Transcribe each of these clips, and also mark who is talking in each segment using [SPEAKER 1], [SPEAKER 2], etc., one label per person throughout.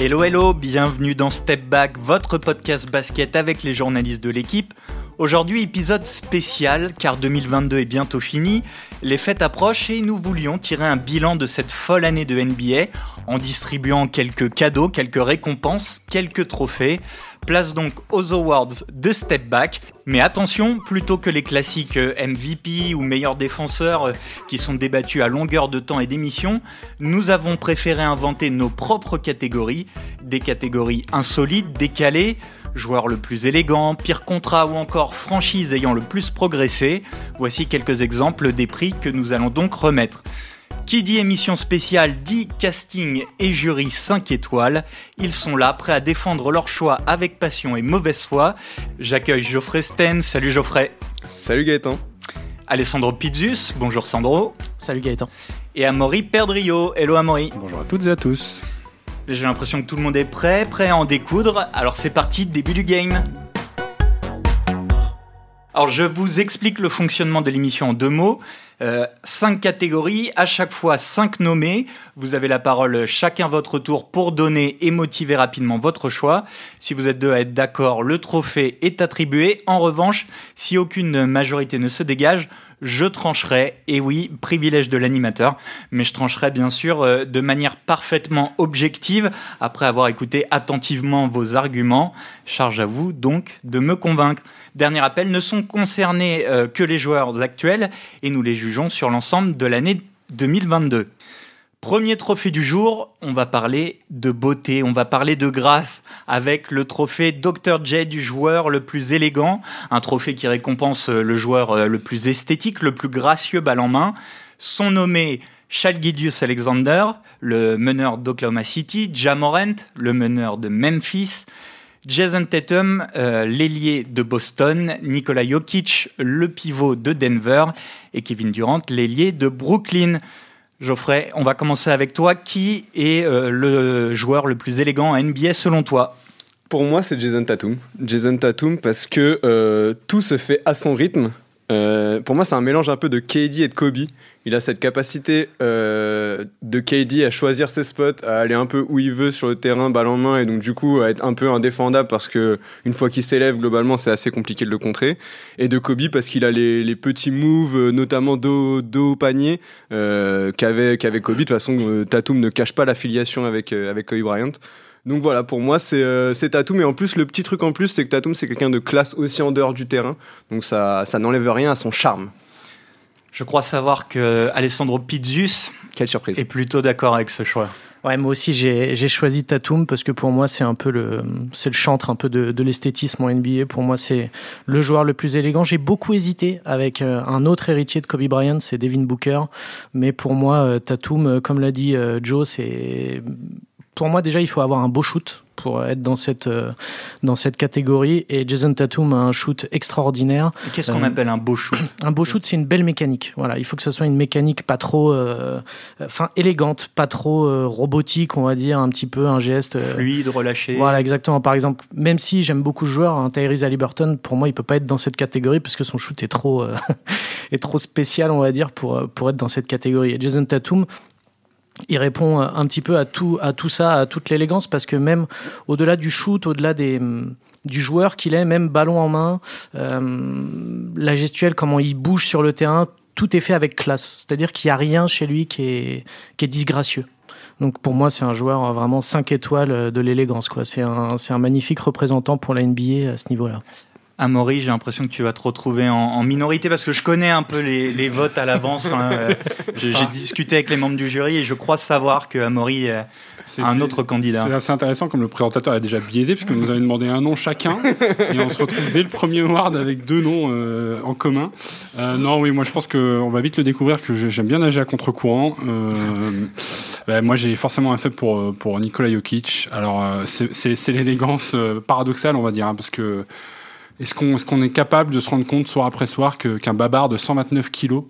[SPEAKER 1] Hello hello, bienvenue dans Step Back, votre podcast basket avec les journalistes de l'équipe. Aujourd'hui épisode spécial car 2022 est bientôt fini, les fêtes approchent et nous voulions tirer un bilan de cette folle année de NBA en distribuant quelques cadeaux, quelques récompenses, quelques trophées. Place donc aux awards de Step Back. Mais attention, plutôt que les classiques euh, MVP ou meilleurs défenseurs euh, qui sont débattus à longueur de temps et d'émission, nous avons préféré inventer nos propres catégories, des catégories insolites, décalées, joueur le plus élégant, pire contrat ou encore franchise ayant le plus progressé. Voici quelques exemples des prix que nous allons donc remettre. Qui dit émission spéciale dit casting et jury 5 étoiles. Ils sont là, prêts à défendre leur choix avec passion et mauvaise foi. J'accueille Geoffrey Sten. Salut Geoffrey.
[SPEAKER 2] Salut Gaëtan.
[SPEAKER 1] Alessandro Pizzus. Bonjour Sandro.
[SPEAKER 3] Salut Gaëtan.
[SPEAKER 1] Et Amaury Perdrio. Hello Amaury.
[SPEAKER 4] Bonjour à toutes et à tous.
[SPEAKER 1] J'ai l'impression que tout le monde est prêt, prêt à en découdre. Alors c'est parti, début du game. Alors je vous explique le fonctionnement de l'émission en deux mots. Euh, cinq catégories, à chaque fois cinq nommés. Vous avez la parole chacun votre tour pour donner et motiver rapidement votre choix. Si vous êtes deux à être d'accord, le trophée est attribué. En revanche, si aucune majorité ne se dégage, je trancherai, et oui, privilège de l'animateur, mais je trancherai bien sûr euh, de manière parfaitement objective après avoir écouté attentivement vos arguments. Charge à vous donc de me convaincre. Dernier appel, ne sont concernés euh, que les joueurs actuels et nous les jugeons sur l'ensemble de l'année 2022. Premier trophée du jour, on va parler de beauté, on va parler de grâce avec le trophée Dr. J du joueur le plus élégant, un trophée qui récompense le joueur euh, le plus esthétique, le plus gracieux balle en main. Sont nommés Shalgidius Alexander, le meneur d'Oklahoma City, Jamorant, le meneur de Memphis, Jason Tatum, euh, l'ailier de Boston, Nikola Jokic, le pivot de Denver et Kevin Durant, l'ailier de Brooklyn. Geoffrey, on va commencer avec toi. Qui est euh, le joueur le plus élégant à NBA selon toi?
[SPEAKER 2] Pour moi, c'est Jason Tatum. Jason Tatum parce que euh, tout se fait à son rythme. Euh, pour moi, c'est un mélange un peu de KD et de Kobe. Il a cette capacité euh, de KD à choisir ses spots, à aller un peu où il veut sur le terrain, balle en main, et donc du coup à être un peu indéfendable parce que une fois qu'il s'élève, globalement, c'est assez compliqué de le contrer. Et de Kobe parce qu'il a les, petits moves, euh, notamment dos, dos au panier, euh, qu'avait qu'avait Kobe. De toute façon, euh, Tatum ne cache pas l'affiliation avec, avec Kobe Bryant. Donc voilà, pour moi, c'est euh, Tatum. Et en plus, le petit truc en plus, c'est que Tatum, c'est quelqu'un de classe aussi en dehors du terrain. Donc ça, ça n'enlève rien à son charme.
[SPEAKER 1] Je crois savoir que Alessandro Pizzus
[SPEAKER 2] Quelle surprise.
[SPEAKER 1] est plutôt d'accord avec ce choix.
[SPEAKER 3] Ouais, moi aussi j'ai choisi Tatum parce que pour moi c'est un peu le c'est le chantre un peu de, de l'esthétisme en NBA. Pour moi c'est le joueur le plus élégant. J'ai beaucoup hésité avec euh, un autre héritier de Kobe Bryant, c'est Devin Booker, mais pour moi euh, Tatum, comme l'a dit Joe, c'est pour moi, déjà, il faut avoir un beau shoot pour être dans cette, euh, dans cette catégorie. Et Jason Tatum a un shoot extraordinaire.
[SPEAKER 1] Qu'est-ce qu'on euh, appelle un beau shoot
[SPEAKER 3] Un beau shoot, c'est une belle mécanique. Voilà, il faut que ça soit une mécanique pas trop, euh, enfin élégante, pas trop robotique, on va dire, un petit peu un geste
[SPEAKER 1] fluide, relâché.
[SPEAKER 3] Voilà, exactement. Par exemple, même si j'aime beaucoup ce joueur, hein, Tyrese Halliburton, pour moi, il peut pas être dans cette catégorie parce que son shoot est trop, est trop spécial, on va dire, pour pour être dans cette catégorie. Et Jason Tatum, il répond un petit peu à tout, à tout ça, à toute l'élégance, parce que même au-delà du shoot, au-delà des, du joueur qu'il est, même ballon en main, euh, la gestuelle, comment il bouge sur le terrain, tout est fait avec classe. C'est-à-dire qu'il n'y a rien chez lui qui est, qui est disgracieux. Donc pour moi, c'est un joueur vraiment 5 étoiles de l'élégance. C'est un, un magnifique représentant pour la NBA à ce niveau-là.
[SPEAKER 1] Amaury, j'ai l'impression que tu vas te retrouver en, minorité parce que je connais un peu les, votes à l'avance. Hein. J'ai discuté avec les membres du jury et je crois savoir que Amaury a un autre candidat.
[SPEAKER 4] C'est assez intéressant comme le présentateur a déjà biaisé puisque nous avons demandé un nom chacun et on se retrouve dès le premier award avec deux noms euh, en commun. Euh, non, oui, moi je pense qu'on va vite le découvrir que j'aime bien nager à contre-courant. Euh, bah, moi j'ai forcément un fait pour, pour Nikola Jokic. Alors c'est l'élégance paradoxale, on va dire, hein, parce que est-ce qu'on est, capable de se rendre compte soir après soir qu'un babard de 129 kilos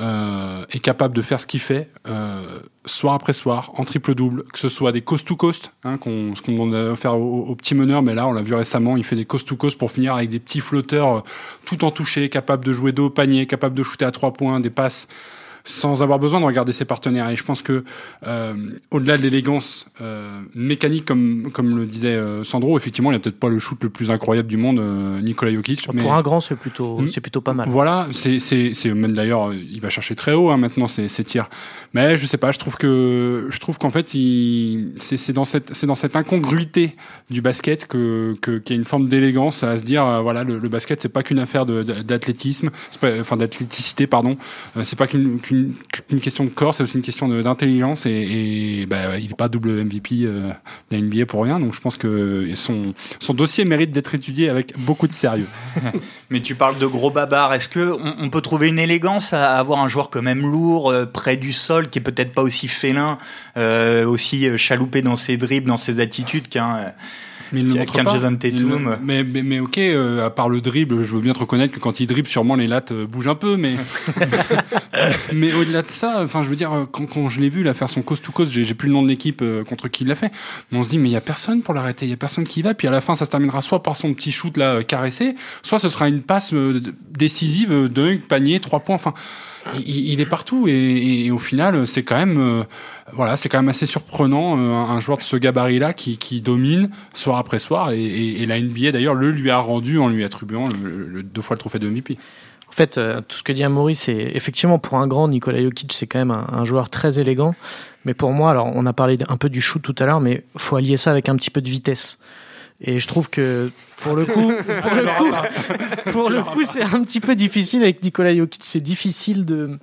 [SPEAKER 4] euh, est capable de faire ce qu'il fait euh, soir après soir en triple double, que ce soit des coast to coast, hein, ce qu'on à faire aux, petits meneurs, mais là on l'a vu récemment, il fait des coast to coast pour finir avec des petits flotteurs euh, tout en touché, capable de jouer dos au panier, capable de shooter à trois points, des passes sans avoir besoin de regarder ses partenaires. Et je pense que au-delà de l'élégance mécanique, comme comme le disait Sandro, effectivement, il a peut-être pas le shoot le plus incroyable du monde, Nikola Jokic.
[SPEAKER 3] Pour un grand, c'est plutôt hmm. c'est plutôt pas mal.
[SPEAKER 4] Voilà, c'est c'est même d'ailleurs, il va chercher très haut hein, maintenant ses, ses tirs. Mais je sais pas, je trouve que je trouve qu'en fait, c'est dans cette c'est dans cette incongruité du basket que qu'il y a une forme d'élégance à se dire euh, voilà le, basket c'est pas qu'une affaire d'athlétisme, enfin d'athléticité pardon, euh, c'est pas qu'une question de corps, c'est aussi une question d'intelligence et, bah, il est pas double MVP euh, de NBA pour rien, donc je pense que son dossier mérite d'être étudié avec beaucoup de sérieux.
[SPEAKER 1] Mais tu parles de gros babards, est-ce que on, peut trouver une élégance à avoir un joueur quand même lourd près du sol qui est peut-être pas aussi félin, aussi chaloupé dans ses dribbles, dans ses attitudes qu'un
[SPEAKER 4] mais Jason Tatum. Mais, mais, mais, ok, euh, à part le dribble, je veux bien te reconnaître que quand il dribble, sûrement les lattes euh, bougent un peu, mais mais au-delà de ça, enfin, je veux dire, quand, quand je l'ai vu là faire son coast to coast, j'ai plus le nom de l'équipe euh, contre qui il l'a fait, mais on se dit mais il y a personne pour l'arrêter, il y a personne qui va, puis à la fin ça se terminera soit par son petit shoot là caressé, soit ce sera une passe décisive d'un panier, trois points, enfin. Il, est partout et, au final c'est quand même voilà, c'est quand même assez surprenant euh, un joueur de ce gabarit-là qui, domine soir après soir et, la NBA d'ailleurs le lui a rendu en lui attribuant deux fois le trophée de MVP.
[SPEAKER 3] En fait, euh, tout ce que dit Amaury, c'est effectivement pour un grand, Nikola Jokic, c'est quand même un, joueur très élégant. Mais pour moi, alors on a parlé un peu du shoot tout à l'heure, mais faut allier ça avec un petit peu de vitesse. Et je trouve que pour le coup, pour le coup, pour le coup, c'est un petit peu difficile avec Nikola Jokic. C'est difficile de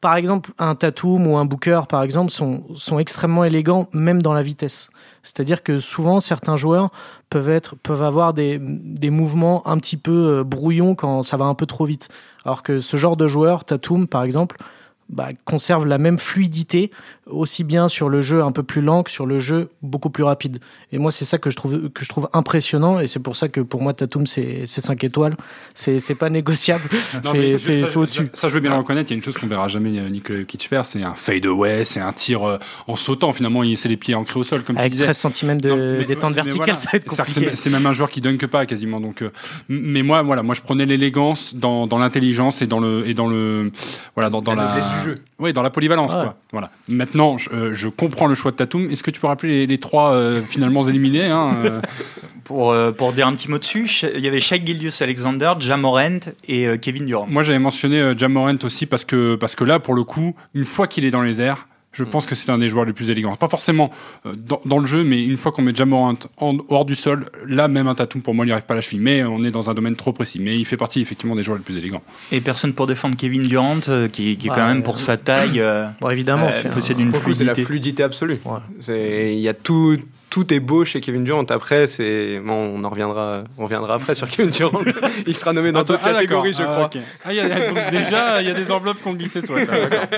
[SPEAKER 3] par exemple, un Tatum ou un Booker, par exemple, sont, sont extrêmement élégants, même dans la vitesse. C'est-à-dire que souvent, certains joueurs peuvent, être, peuvent avoir des, des mouvements un petit peu euh, brouillons quand ça va un peu trop vite. Alors que ce genre de joueur, Tatum, par exemple, bah, conserve la même fluidité, aussi bien sur le jeu un peu plus lent que sur le jeu beaucoup plus rapide. Et moi, c'est ça que je trouve, que je trouve impressionnant, et c'est pour ça que pour moi, Tatum, c'est 5 étoiles. C'est pas négociable. C'est au-dessus.
[SPEAKER 4] Ça, je veux bien le reconnaître. Il y a une chose qu'on verra jamais Nicolas Jokic faire, c'est un fade away, c'est un tir euh, en sautant. Finalement, il c'est les pieds ancrés au sol, comme
[SPEAKER 3] Avec
[SPEAKER 4] tu disais.
[SPEAKER 3] 13 cm de détente verticale, ça va être compliqué.
[SPEAKER 4] C'est même un joueur qui dunk pas quasiment. Donc, euh, mais moi, voilà, moi, je prenais l'élégance dans, dans l'intelligence et dans le et dans le voilà dans, dans la oui, dans la polyvalence. Quoi. Voilà. Maintenant, je, euh, je, comprends le choix de Tatum. Est-ce que tu peux rappeler les, les trois euh, finalement éliminés hein, euh
[SPEAKER 1] pour, pour dire un petit mot dessus, il y avait Shaq Gildius Alexander, Jamorant et Kevin Durant.
[SPEAKER 4] Moi, j'avais mentionné Jamorant aussi parce que, parce que là, pour le coup, une fois qu'il est dans les airs, je pense que c'est un des joueurs les plus élégants. Pas forcément euh, dans, le jeu, mais une fois qu'on met Jamorant en, hors du sol, là même un Tatum pour moi il n'y arrive pas à la cheville. Mais on est dans un domaine trop précis. Mais il fait partie effectivement des joueurs les plus élégants.
[SPEAKER 1] Et personne pour défendre Kevin Durant, euh, qui, qui est quand même pour sa taille.
[SPEAKER 3] Euh, bon, évidemment,
[SPEAKER 2] c'est une fluidité. la fluidité absolue. Il y a tout, tout est beau chez Kevin Durant. Après, c'est bon, on en reviendra, on reviendra après sur Kevin Durant. il sera nommé dans ah, d'autres ah, catégories, je crois.
[SPEAKER 4] Ah, y a, déjà, il y a des enveloppes qu'on glissait sur la table.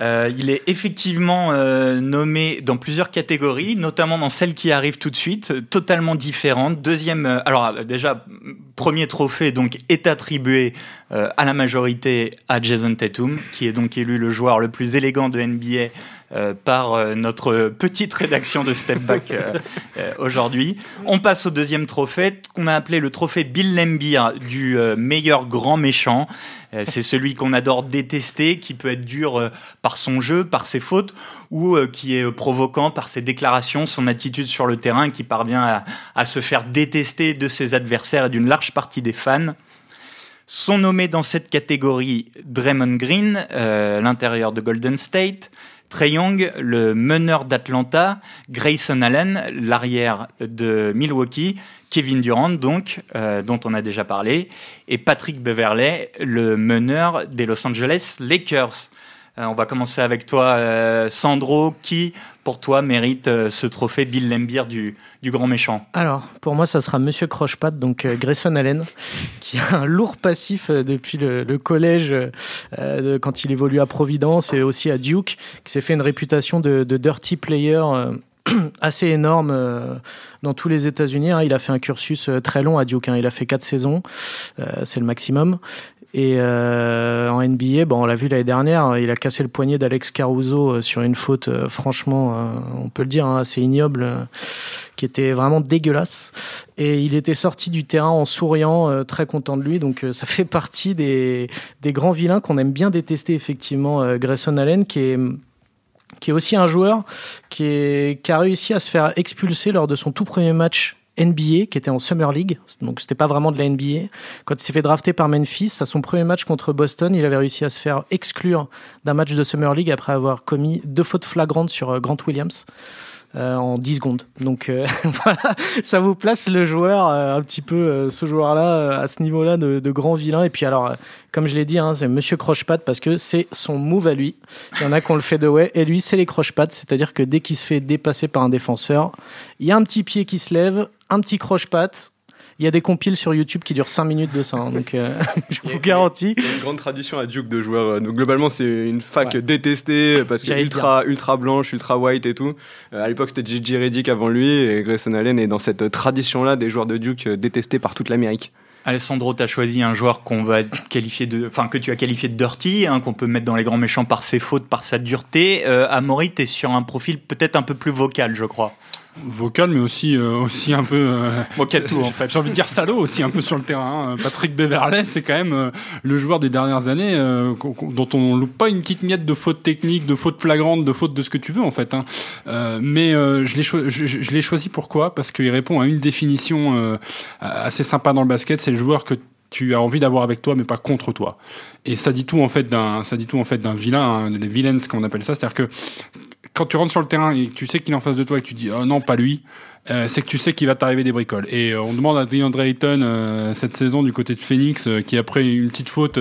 [SPEAKER 1] Euh, il est effectivement euh, nommé dans plusieurs catégories, notamment dans celle qui arrive tout de suite, euh, totalement différente. Deuxième, alors déjà, premier trophée donc est attribué à la majorité à Jason Tatum, qui est donc élu le joueur le plus élégant de NBA par notre petite rédaction de Step Back aujourd'hui. On passe au deuxième trophée qu'on a appelé le trophée Bill Lambier du meilleur grand méchant. Euh, c'est celui qu'on adore détester, qui peut être dur euh, par son jeu, par ses fautes, ou euh, qui est provoquant par ses déclarations, son attitude sur le terrain, qui parvient à, se faire détester de ses adversaires et d'une large partie des fans. Sont nommés dans cette catégorie Draymond Green, l'intérieur de Golden State, Trey Young, le meneur d'Atlanta, Grayson Allen, l'arrière de Milwaukee, Kevin Durant, donc, euh, dont on a déjà parlé, et Patrick Beverley, le meneur des Los Angeles Lakers. Euh, on va commencer avec toi, euh, Sandro. Qui, pour toi, mérite ce trophée Bill Lambier du, grand méchant?
[SPEAKER 3] Alors, pour moi, ça sera Monsieur Crochepat, donc Grayson Allen, qui a un lourd passif depuis le, collège, quand il évolue à Providence et aussi à Duke, qui s'est fait une réputation de, dirty player assez énorme euh, dans tous les États-Unis. Hein. Il a fait un cursus euh, très long à Duke. Hein. Il a fait quatre saisons, euh, c'est le maximum. Et euh, en NBA, bon, on l'a vu l'année dernière, il a cassé le poignet d'Alex Caruso euh, sur une faute, euh, franchement, on peut le dire, hein, assez ignoble, qui était vraiment dégueulasse. Et il était sorti du terrain en souriant, très content de lui. Donc ça fait partie des, grands vilains qu'on aime bien détester, effectivement, Grayson Allen, qui est qui est aussi un joueur qui a réussi à se faire expulser lors de son tout premier match NBA, qui était en Summer League, donc c'était pas vraiment de la NBA. Quand il s'est fait drafter par Memphis, à son premier match contre Boston, il avait réussi à se faire exclure d'un match de Summer League après avoir commis deux fautes flagrantes sur euh, Grant Williams. Euh, en 10 secondes. Donc euh, voilà, ça vous place le joueur, un petit peu ce joueur-là, à ce niveau-là de, grand vilain. Et puis alors, comme je l'ai dit, hein, c'est Monsieur Croche-Patte parce que c'est son move à lui. Il y en a qui ont le fait de ouais, et lui, c'est les croche-pattes. C'est-à-dire que dès qu'il se fait dépasser par un défenseur, il y a un petit pied qui se lève, un petit croche-patte. Il y a des compiles sur YouTube qui durent 5 minutes de ça, hein, donc euh, je vous garantis.
[SPEAKER 2] Il y a une grande tradition à Duke de joueurs. Euh, donc globalement, c'est une fac détestée parce que ultra, ultra blanche, ultra white et tout. Euh, à l'époque, c'était Gigi Reddick avant lui et Grayson Allen est dans cette tradition-là des joueurs de Duke détestés par toute l'Amérique.
[SPEAKER 1] Alessandro, tu as choisi un joueur qu'on va qualifier de, enfin que tu as qualifié de dirty, hein, qu'on peut mettre dans les grands méchants par ses fautes, par sa dureté. Euh, Amaury, tu es sur un profil peut-être un peu plus vocal, je crois
[SPEAKER 4] vocal, mais aussi, euh, aussi un peu. Euh,
[SPEAKER 1] tout, en fait.
[SPEAKER 4] J'ai envie de dire salaud aussi un peu sur le terrain. Hein. Patrick Beverley, c'est quand même euh, le joueur des dernières années euh, dont on loupe pas une petite miette de faute technique, de faute flagrante, de faute de ce que tu veux en fait. Hein. mais je l'ai cho je, je choisi pourquoi? Parce qu'il répond à une définition assez sympa dans le basket. C'est le joueur que tu as envie d'avoir avec toi mais pas contre toi et ça dit tout en fait d'un ça dit tout en fait d'un vilain hein, les vilains qu'on appelle ça c'est à dire que quand tu rentres sur le terrain et que tu sais qu'il est en face de toi et que tu dis oh non pas lui euh, c'est que tu sais qu'il va t'arriver des bricoles. Et euh, on demande à DeAndre Ayton euh, cette saison du côté de Phoenix qui après une petite faute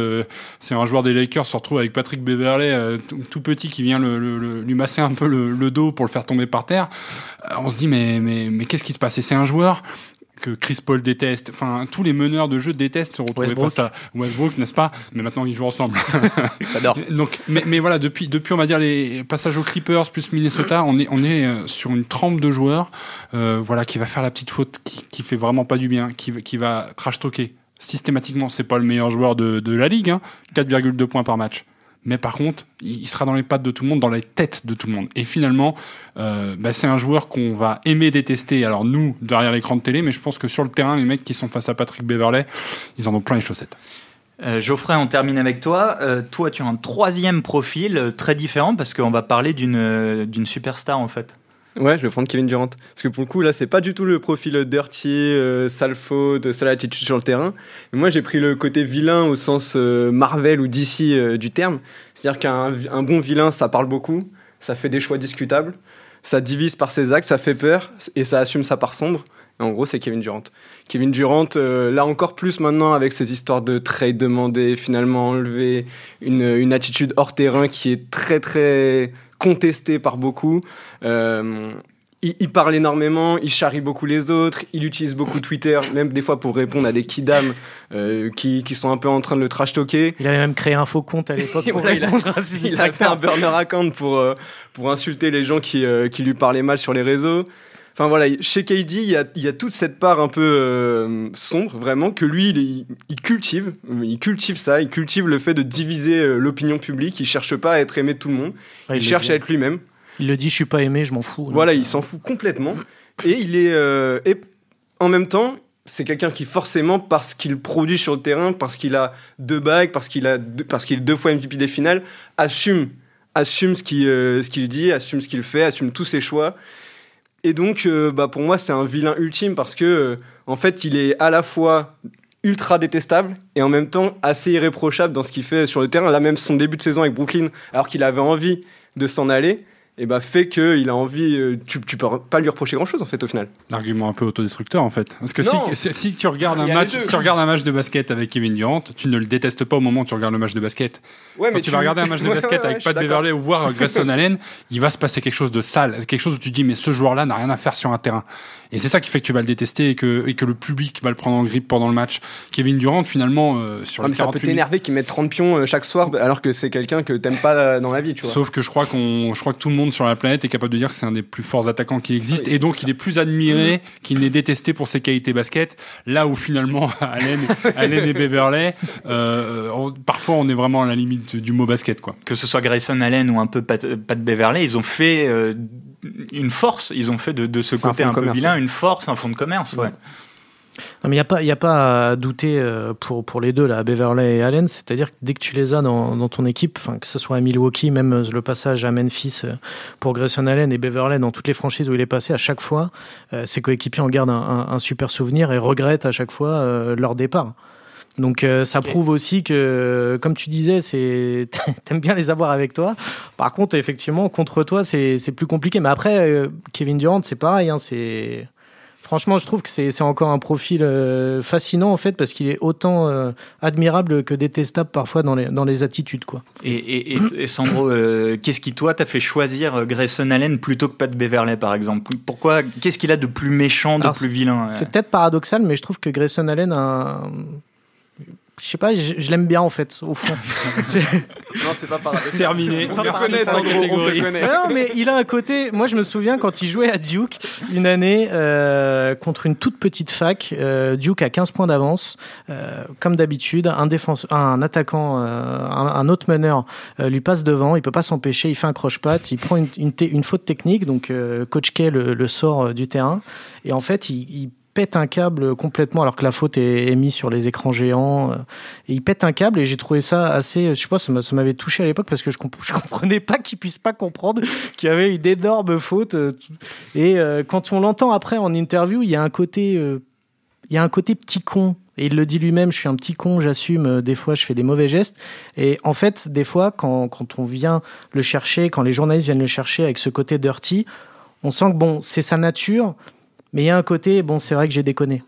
[SPEAKER 4] c'est un joueur des Lakers se retrouve avec Patrick Beverley tout petit qui vient lui masser un peu le, dos pour le faire tomber par terre. On se dit mais mais mais qu'est-ce qui se passe? Et c'est un joueur que Chris Paul déteste. Enfin, tous les meneurs de jeu détestent se retrouver face à Westbrook, n'est-ce pas? Mais maintenant, ils jouent ensemble. Donc, mais, mais, voilà, depuis, depuis, on va dire, les passages aux Clippers plus Minnesota, on est, on est euh, sur une trempe de joueurs, euh, voilà, qui va faire la petite faute, qui, qui fait vraiment pas du bien, qui, qui va trash talker systématiquement. C'est pas le meilleur joueur de, de la ligue, hein, 4,2 points par match mais par contre, il sera dans les pattes de tout le monde, dans les têtes de tout le monde. Et finalement, euh, bah, c'est un joueur qu'on va aimer détester. Alors nous, derrière l'écran de télé, mais je pense que sur le terrain, les mecs qui sont face à Patrick Beverley, ils en ont plein les chaussettes.
[SPEAKER 1] Euh, Geoffrey, on termine avec toi. Euh, toi, tu as un troisième profil très différent parce qu'on va parler d'une superstar en fait.
[SPEAKER 2] Ouais, je vais prendre Kevin Durant. Parce que pour le coup, là, c'est pas du tout le profil dirty, euh, sale faute, sale attitude sur le terrain. Moi, j'ai pris le côté vilain au sens euh, Marvel ou DC euh, du terme. C'est-à-dire qu'un bon vilain, ça parle beaucoup, ça fait des choix discutables, ça divise par ses actes, ça fait peur et ça assume sa part sombre. Et en gros, c'est Kevin Durant. Kevin Durant, là encore plus maintenant avec ses histoires de trade demandé, finalement enlevé, une attitude hors terrain qui est très très contesté par beaucoup. Euh, il, parle énormément, il charrie beaucoup les autres, il utilise beaucoup Twitter, même des fois pour répondre à des kidams euh, qui, qui, sont un peu en train de le trash talker.
[SPEAKER 3] Il avait même créé un faux compte à l'époque
[SPEAKER 2] pour il a, il a fait un burner account pour, euh, pour insulter les gens qui, qui lui parlaient mal sur les réseaux. Enfin voilà, chez KD, il y a, il y a toute cette part un peu euh, sombre, vraiment, que lui, il, il, cultive. Il cultive ça, il cultive le fait de diviser euh, l'opinion publique. Il cherche pas à être aimé de tout le monde. il, cherche à être lui-même.
[SPEAKER 3] Il le dit, je suis pas aimé, je m'en fous.
[SPEAKER 2] Voilà, il s'en fout complètement. Et il est. Euh, et en même temps, c'est quelqu'un qui forcément parce qu'il produit sur le terrain, parce qu'il a deux bagues, parce qu'il a parce qu'il est deux fois MVP des finales, assume assume ce qu'il ce qu'il dit, assume ce qu'il fait, assume tous ses choix et donc, euh, bah, pour moi, c'est un vilain ultime parce que, euh, en fait, il est à la fois ultra détestable et en même temps assez irréprochable dans ce qu'il fait sur le terrain. Là, même son début de saison avec Brooklyn, alors qu'il avait envie de s'en aller, et bah fait qu'il a envie. Euh, tu, tu peux pas lui reprocher grand chose en fait au final.
[SPEAKER 4] L'argument un peu autodestructeur en fait. Parce que si, si, tu regardes un match, si tu regardes un match de basket avec Kevin Durant, tu ne le détestes pas au moment où tu regardes le match de basket. Ouais, mais tu, vas regarder un match de basket avec Pat Beverley ou voir Grayson Allen, il va se passer quelque chose de sale, quelque chose où tu dis mais ce joueur-là n'a rien à faire sur un terrain. Et c'est ça qui fait que tu vas le détester et que, et que le public va le prendre en grippe pendant le match. Kevin Durant, finalement, euh, sur
[SPEAKER 2] ah, mais Ça peut t'énerver qu'il mette 30 pions euh, chaque soir alors que c'est quelqu'un que t'aimes pas dans la vie, tu vois.
[SPEAKER 4] Sauf que je crois qu'on, je crois que tout le monde sur la planète est capable de dire que c'est un des plus forts attaquants qui existent, et donc il est plus admiré qu'il n'est détesté pour ses qualités basket. Là où finalement Allen, Allen et Beverley, euh, on- parfois on est vraiment à la limite du mot basket, quoi.
[SPEAKER 1] Que ce soit Grayson Allen ou un peu Pat, Pat Beverley, ils ont fait euh, une force. Ils ont fait de, de ce
[SPEAKER 2] un
[SPEAKER 1] côté un, peu vilain une force, un fonds de commerce. Ouais.
[SPEAKER 3] Non, mais il n'y a, pas- y a pas à douter euh, pour, pour les deux, là, Beverley et Allen. C'est-à-dire que dès que tu les as dans, dans ton équipe, que ce soit à Milwaukee, même euh, le passage à Memphis euh, pour Grayson Allen et Beverley dans toutes les franchises où il est passé, à chaque fois, euh, ses coéquipiers en gardent un, un- un super souvenir et regrettent à chaque fois euh, leur départ. Donc euh, ça prouve aussi que, comme tu disais, c'est t'aimes bien les avoir avec toi. Par contre, effectivement, contre toi, c'est plus compliqué. Mais après, euh, Kevin Durant, c'est pareil. Hein, c'est Franchement, je trouve que c'est encore un profil euh, fascinant en fait parce qu'il est autant admirable que détestable parfois dans les, dans les attitudes quoi.
[SPEAKER 1] Et, et, et, et Sandro, qu'est-ce qui toi t'a fait choisir Grayson Allen plutôt que Pat Beverley par exemple? Pourquoi Qu'est-ce qu'il a de plus méchant, de
[SPEAKER 3] Alors,
[SPEAKER 1] plus vilain
[SPEAKER 3] C'est peut-être paradoxal, mais je trouve que Grayson Allen a un- je sais pas, je, je l'aime bien en fait au fond.
[SPEAKER 2] Non, c'est pas paradoxal.
[SPEAKER 4] Terminé.
[SPEAKER 2] On te connaît, Sandro, on te connaît.
[SPEAKER 3] Mais non, mais il a un côté. Moi, je me souviens quand il jouait à Duke une année euh, contre une toute petite fac. euh, Duke a 15 points d'avance, euh, comme d'habitude. Un défenseur, un attaquant, euh, un, un autre meneur euh, lui passe devant. Il peut pas s'empêcher. Il fait un croche-patte. Il prend une, une, une faute technique. Donc, euh, Coach K le, le sort euh, du terrain. Et en fait, il, il pète un câble complètement alors que la faute est, mise sur les écrans géants. euh, et il pète un câble et j'ai trouvé ça assez, je sais pas, ça m'a- ça m'avait touché à l'époque parce que je, comp- je comprenais pas qu'il puisse pas comprendre qu'il y avait une énorme faute. euh, Et euh, quand on l'entend après en interview, il y a un côté, il y a un côté petit con. Et il le dit lui-même, je suis un petit con, j'assume, des fois je fais des mauvais gestes. Et en fait, des fois, quand, quand on vient le chercher, quand les journalistes viennent le chercher avec ce côté dirty, on sent que bon, c'est sa nature, mais il y a un côté, bon, c'est vrai que j'ai déconné.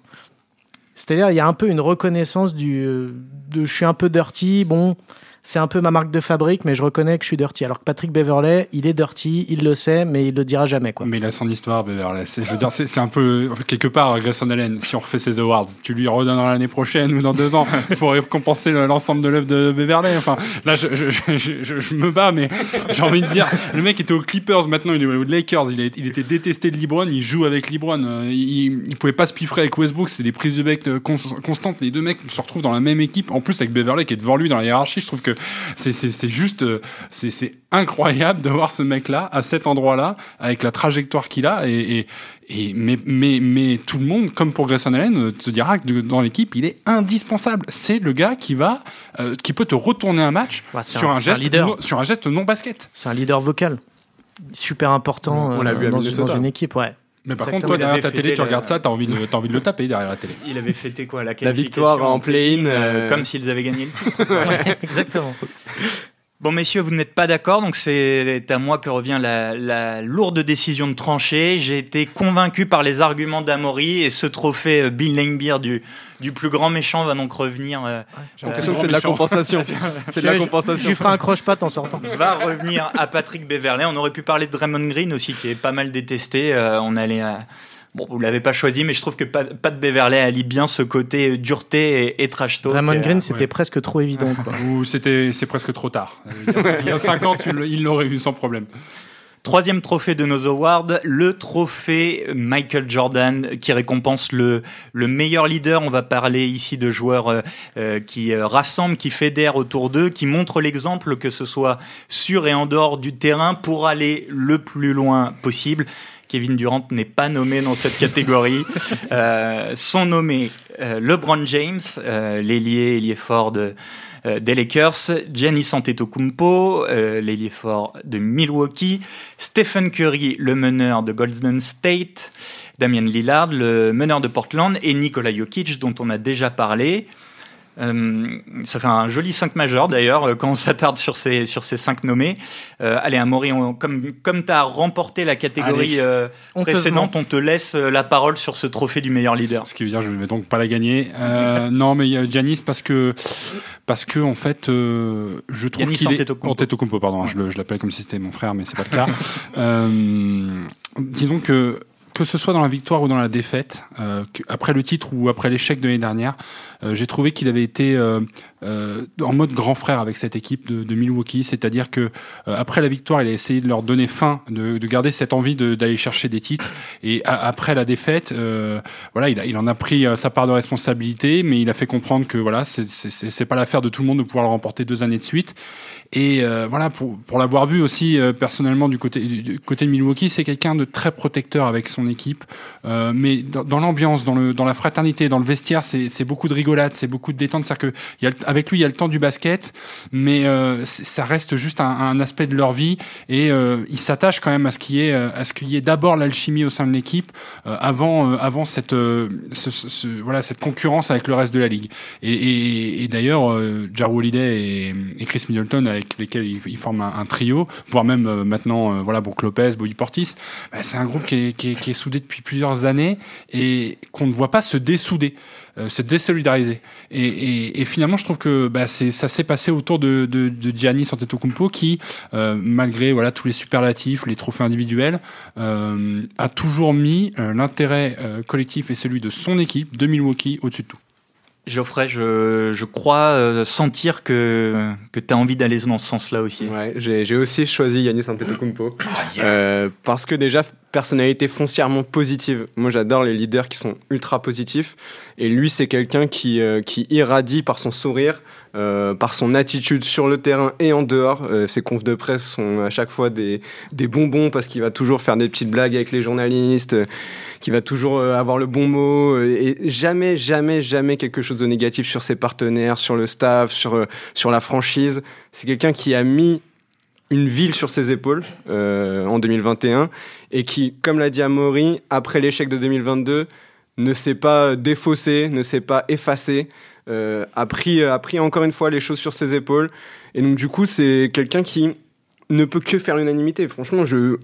[SPEAKER 3] C'est-à-dire, il y a un peu une reconnaissance du, euh, de je suis un peu dirty, bon, c'est un peu ma marque de fabrique, mais je reconnais que je suis dirty. Alors que Patrick Beverley, il est dirty, il le sait, mais il le dira jamais, quoi.
[SPEAKER 4] Mais il a son histoire, Beverley. C'est- Je veux dire, c'est c'est un peu, quelque part, Grayson Allen, si on refait ses awards, tu lui redonneras l'année prochaine ou dans deux ans pour récompenser le- l'ensemble de l'œuvre de Beverley. Enfin, là, je, je, je, je- me bats, mais j'ai envie de dire, le mec était aux Clippers, maintenant il est aux Lakers, il, est- il était détesté de LeBron, il joue avec LeBron, il, il pouvait pas se piffrer avec Westbrook, c'est des prises de bec euh, cons- constantes, les deux mecs se retrouvent dans la même équipe, en plus avec Beverley qui est devant lui dans la hiérarchie, je trouve que c'est- c'est c'est juste, euh, c'est c'est incroyable de voir ce mec-là à cet endroit-là, avec la trajectoire qu'il a, et, et, et- mais, mais, mais tout le monde, comme pour Grayson Allen, euh, te dira que dans l'équipe, il est indispensable. C'est le gars qui va, euh, qui peut te retourner un match
[SPEAKER 3] Ouais,
[SPEAKER 4] sur
[SPEAKER 3] un-
[SPEAKER 4] un,
[SPEAKER 3] c'est un
[SPEAKER 4] geste,
[SPEAKER 3] leader.
[SPEAKER 4] non- sur un geste non basket.
[SPEAKER 3] C'est un leader vocal. Super important
[SPEAKER 2] On l'a
[SPEAKER 3] euh,
[SPEAKER 2] vu
[SPEAKER 3] dans, dans une équipe, ouais.
[SPEAKER 4] Mais par
[SPEAKER 3] Exactement.
[SPEAKER 4] contre, toi, derrière ta télé, tu
[SPEAKER 1] la-
[SPEAKER 4] regardes ça, t'as envie, de, t'as envie de le taper derrière la télé.
[SPEAKER 1] Il avait fêté quoi La,
[SPEAKER 2] La victoire en play-in, euh,
[SPEAKER 1] Comme s'ils avaient gagné le titre.
[SPEAKER 3] Exactement.
[SPEAKER 1] Bon, messieurs, vous n'êtes pas d'accord, donc c'est à moi que revient la, la lourde décision de trancher. J'ai été convaincu par les arguments d'Amaury et ce trophée euh, Bill Langbeer du, du plus grand méchant va donc revenir. euh,
[SPEAKER 2] J'ai l'impression que c'est de la compensation. C'est de la compensation.
[SPEAKER 3] Je lui ferai un croche-patte en sortant.
[SPEAKER 1] va revenir à Patrick Beverley. On aurait pu parler de Draymond Green aussi, qui est pas mal détesté. Euh, on allait. Bon, vous l'avez pas choisi, mais je trouve que Pat, Beverley allie bien ce côté euh, dureté et, et trash talk.
[SPEAKER 3] Draymond
[SPEAKER 1] Euh,
[SPEAKER 3] Green, c'était
[SPEAKER 4] ouais.
[SPEAKER 3] presque trop évident. Quoi.
[SPEAKER 4] Ou c'était, c'est presque trop tard. Il y a, il y a cinq ans, tu il l'aurait eu sans problème.
[SPEAKER 1] Troisième trophée de nos awards, le trophée Michael Jordan qui récompense le, le meilleur leader. On va parler ici de joueurs euh, euh, qui euh, rassemblent, qui fédèrent autour d'eux, qui montrent l'exemple, que ce soit sur et en dehors du terrain, pour aller le plus loin possible. Kevin Durant n'est pas nommé dans cette catégorie. Euh, sont nommés euh, LeBron James, euh, l'ailier, ailier fort de, des Lakers, Giannis Antetokounmpo, l'ailier fort de Milwaukee, Stephen Curry, le meneur de Golden State, Damian Lillard, le meneur de Portland, et Nikola Jokic, dont on a déjà parlé. Euh, ça fait un joli 5 majeur d'ailleurs euh, quand on s'attarde sur ces, sur ces 5 nommés. Euh, allez, Amaury, on- comme, comme tu as remporté la catégorie euh, précédente, on te laisse la parole sur ce trophée du meilleur leader.
[SPEAKER 4] Ce qui veut dire que je ne vais donc pas la gagner. Euh, non, mais Giannis parce que parce que en fait, euh, je trouve
[SPEAKER 1] Giannis
[SPEAKER 4] qu'il est
[SPEAKER 1] Antetokounmpo.
[SPEAKER 4] Pardon. Je le- je l'appelle comme si c'était mon frère, mais c'est pas le cas. Euh, disons que que ce soit dans la victoire ou dans la défaite, euh, après le titre ou après l'échec de l'année dernière, j'ai trouvé qu'il avait été en mode grand frère avec cette équipe de, de Milwaukee, c'est-à-dire que après la victoire, il a essayé de leur donner fin, de, de garder cette envie d'aller chercher des titres, et après la défaite, voilà, il, a, il en a pris sa part de responsabilité, mais il a fait comprendre que voilà, c'est pas l'affaire de tout le monde de pouvoir le remporter deux années de suite. Et euh, voilà, pour, pour l'avoir vu aussi euh, personnellement du côté, du côté de Milwaukee, c'est quelqu'un de très protecteur avec son équipe. Euh, mais dans, dans l'ambiance, dans, le, dans la fraternité, dans le vestiaire, c'est beaucoup de rigolade, c'est beaucoup de détente. C'est-à-dire que y a, avec lui, il y a le temps du basket, mais euh, ça reste juste un, un, aspect de leur vie. Et il s'attache quand même à ce qui est, à ce qu'il y ait d'abord l'alchimie au sein de l'équipe avant, avant cette, ce, ce, voilà, cette concurrence avec le reste de la ligue. Et, et, et d'ailleurs, Jar Holiday et, et Chris Middleton lesquels ils, forment un, trio, voire même euh, maintenant, euh, voilà, Brook Lopez, Bobby Portis. Bah, c'est un groupe qui est, soudé depuis plusieurs années et qu'on ne voit pas se dessouder. Euh, se désolidariser. Et, finalement, je trouve que bah, ça s'est passé autour de, de, de Gianni qui, malgré voilà tous les superlatifs, les trophées individuels, a toujours mis l'intérêt collectif et celui de son équipe, de Milwaukee, au-dessus de tout.
[SPEAKER 1] Geoffrey, je, je crois euh, sentir que, que tu as envie d'aller dans ce sens-là aussi.
[SPEAKER 2] Ouais, j'ai aussi choisi Yannis Antetokounmpo ah, euh, parce que déjà personnalité foncièrement positive. Moi, j'adore les leaders qui sont ultra positifs et lui, c'est quelqu'un qui euh, qui irradie par son sourire, euh, par son attitude sur le terrain et en dehors. Euh, ses confs de presse sont à chaque fois des bonbons parce qu'il va toujours faire des petites blagues avec les journalistes qui va toujours euh, avoir le bon mot euh, et jamais, jamais, jamais quelque chose de négatif sur ses partenaires, sur le staff, sur, euh, sur la franchise. C'est quelqu'un qui a mis une ville sur ses épaules euh, en 2021 et qui, comme l'a dit Amaury, après l'échec de 2022, ne s'est pas défaussé, ne s'est pas effacé, euh, a, pris, a pris encore une fois les choses sur ses épaules. Et donc du coup, c'est quelqu'un qui ne peut que faire l'unanimité. Franchement, je,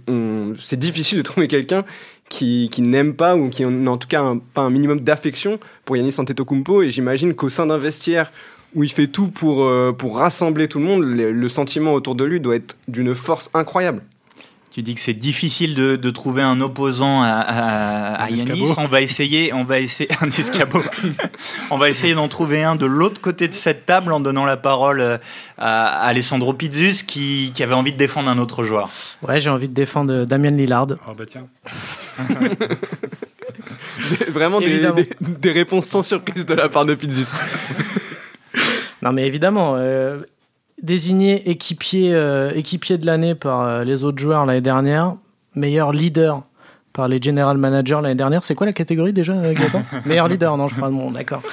[SPEAKER 2] c'est difficile de trouver quelqu'un qui, qui n'aime pas ou qui n'a en tout cas pas un minimum d'affection pour Yannis Antetokounmpo. Et j'imagine qu'au sein d'un vestiaire où il fait tout pour, euh, pour rassembler tout le monde, le sentiment autour de lui doit être d'une force incroyable.
[SPEAKER 1] Tu dis que c'est difficile de, de, trouver un opposant à, à, à Yanis. On va essayer, on va essayer un escabeau. on va essayer d'en trouver un de l'autre côté de cette table en donnant la parole euh, à Alessandro Pizzus qui, qui avait envie de défendre un autre joueur.
[SPEAKER 3] Ouais, j'ai envie de défendre Damien Lillard.
[SPEAKER 4] Oh bah tiens.
[SPEAKER 2] Vraiment des, des, des, réponses sans surprise de la part de Pizzus.
[SPEAKER 3] non mais évidemment. Euh désigné équipier, euh, équipier de l'année par euh, les autres joueurs l'année dernière, meilleur leader par les general managers l'année dernière. C'est quoi la catégorie déjà, euh, Gaëtan Meilleur leader, non, je crois. Bon, d'accord.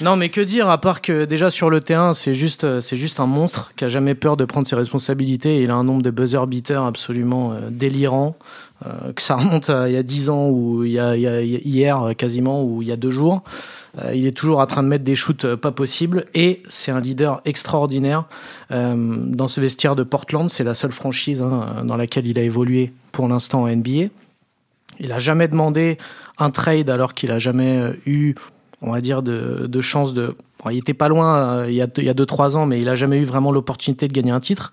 [SPEAKER 3] Non, mais que dire à part que déjà sur le terrain, c'est juste, euh, c'est juste un monstre qui a jamais peur de prendre ses responsabilités. Il a un nombre de buzzer beaters absolument euh, délirant. Euh, que ça remonte à il y a 10 ans ou il y a, il y a hier quasiment ou il y a deux jours. Euh, il est toujours en train de mettre des shoots pas possibles et c'est un leader extraordinaire dans ce vestiaire de Portland. C'est la seule franchise hein, dans laquelle il a évolué pour l'instant en NBA. Il a jamais demandé un trade alors qu'il a jamais eu, on va dire, de, chance de. Il était pas loin il y a 2-3 ans, mais il a jamais eu vraiment l'opportunité de gagner un titre.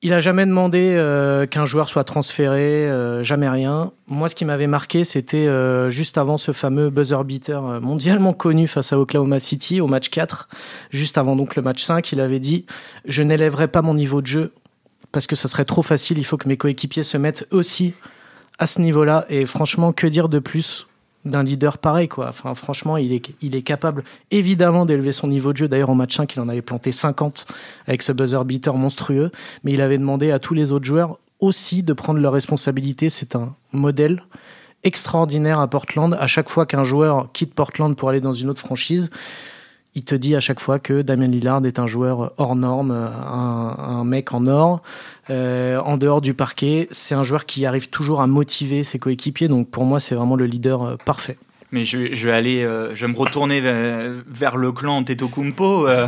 [SPEAKER 3] Il a jamais demandé euh, qu'un joueur soit transféré, euh, jamais rien. Moi, ce qui m'avait marqué, c'était euh, juste avant ce fameux buzzer beater euh, mondialement connu face à Oklahoma City au match 4, juste avant donc le match 5, il avait dit "Je n'élèverai pas mon niveau de jeu parce que ça serait trop facile, il faut que mes coéquipiers se mettent aussi à ce niveau-là et franchement, que dire de plus d'un leader pareil quoi. Enfin franchement, il est il est capable évidemment d'élever son niveau de jeu. D'ailleurs en match 5, il en avait planté 50 avec ce buzzer beater monstrueux, mais il avait demandé à tous les autres joueurs aussi de prendre leurs responsabilités, c'est un modèle extraordinaire à Portland à chaque fois qu'un joueur quitte Portland pour aller dans une autre franchise il te dit à chaque fois que Damien Lillard est un joueur hors norme, un, un mec en or, euh, en dehors du parquet. C'est un joueur qui arrive toujours à motiver ses coéquipiers. Donc pour moi, c'est vraiment le leader euh, parfait.
[SPEAKER 1] Mais je, je, vais aller, euh, je vais me retourner vers, vers le clan Tetokumpo. Euh,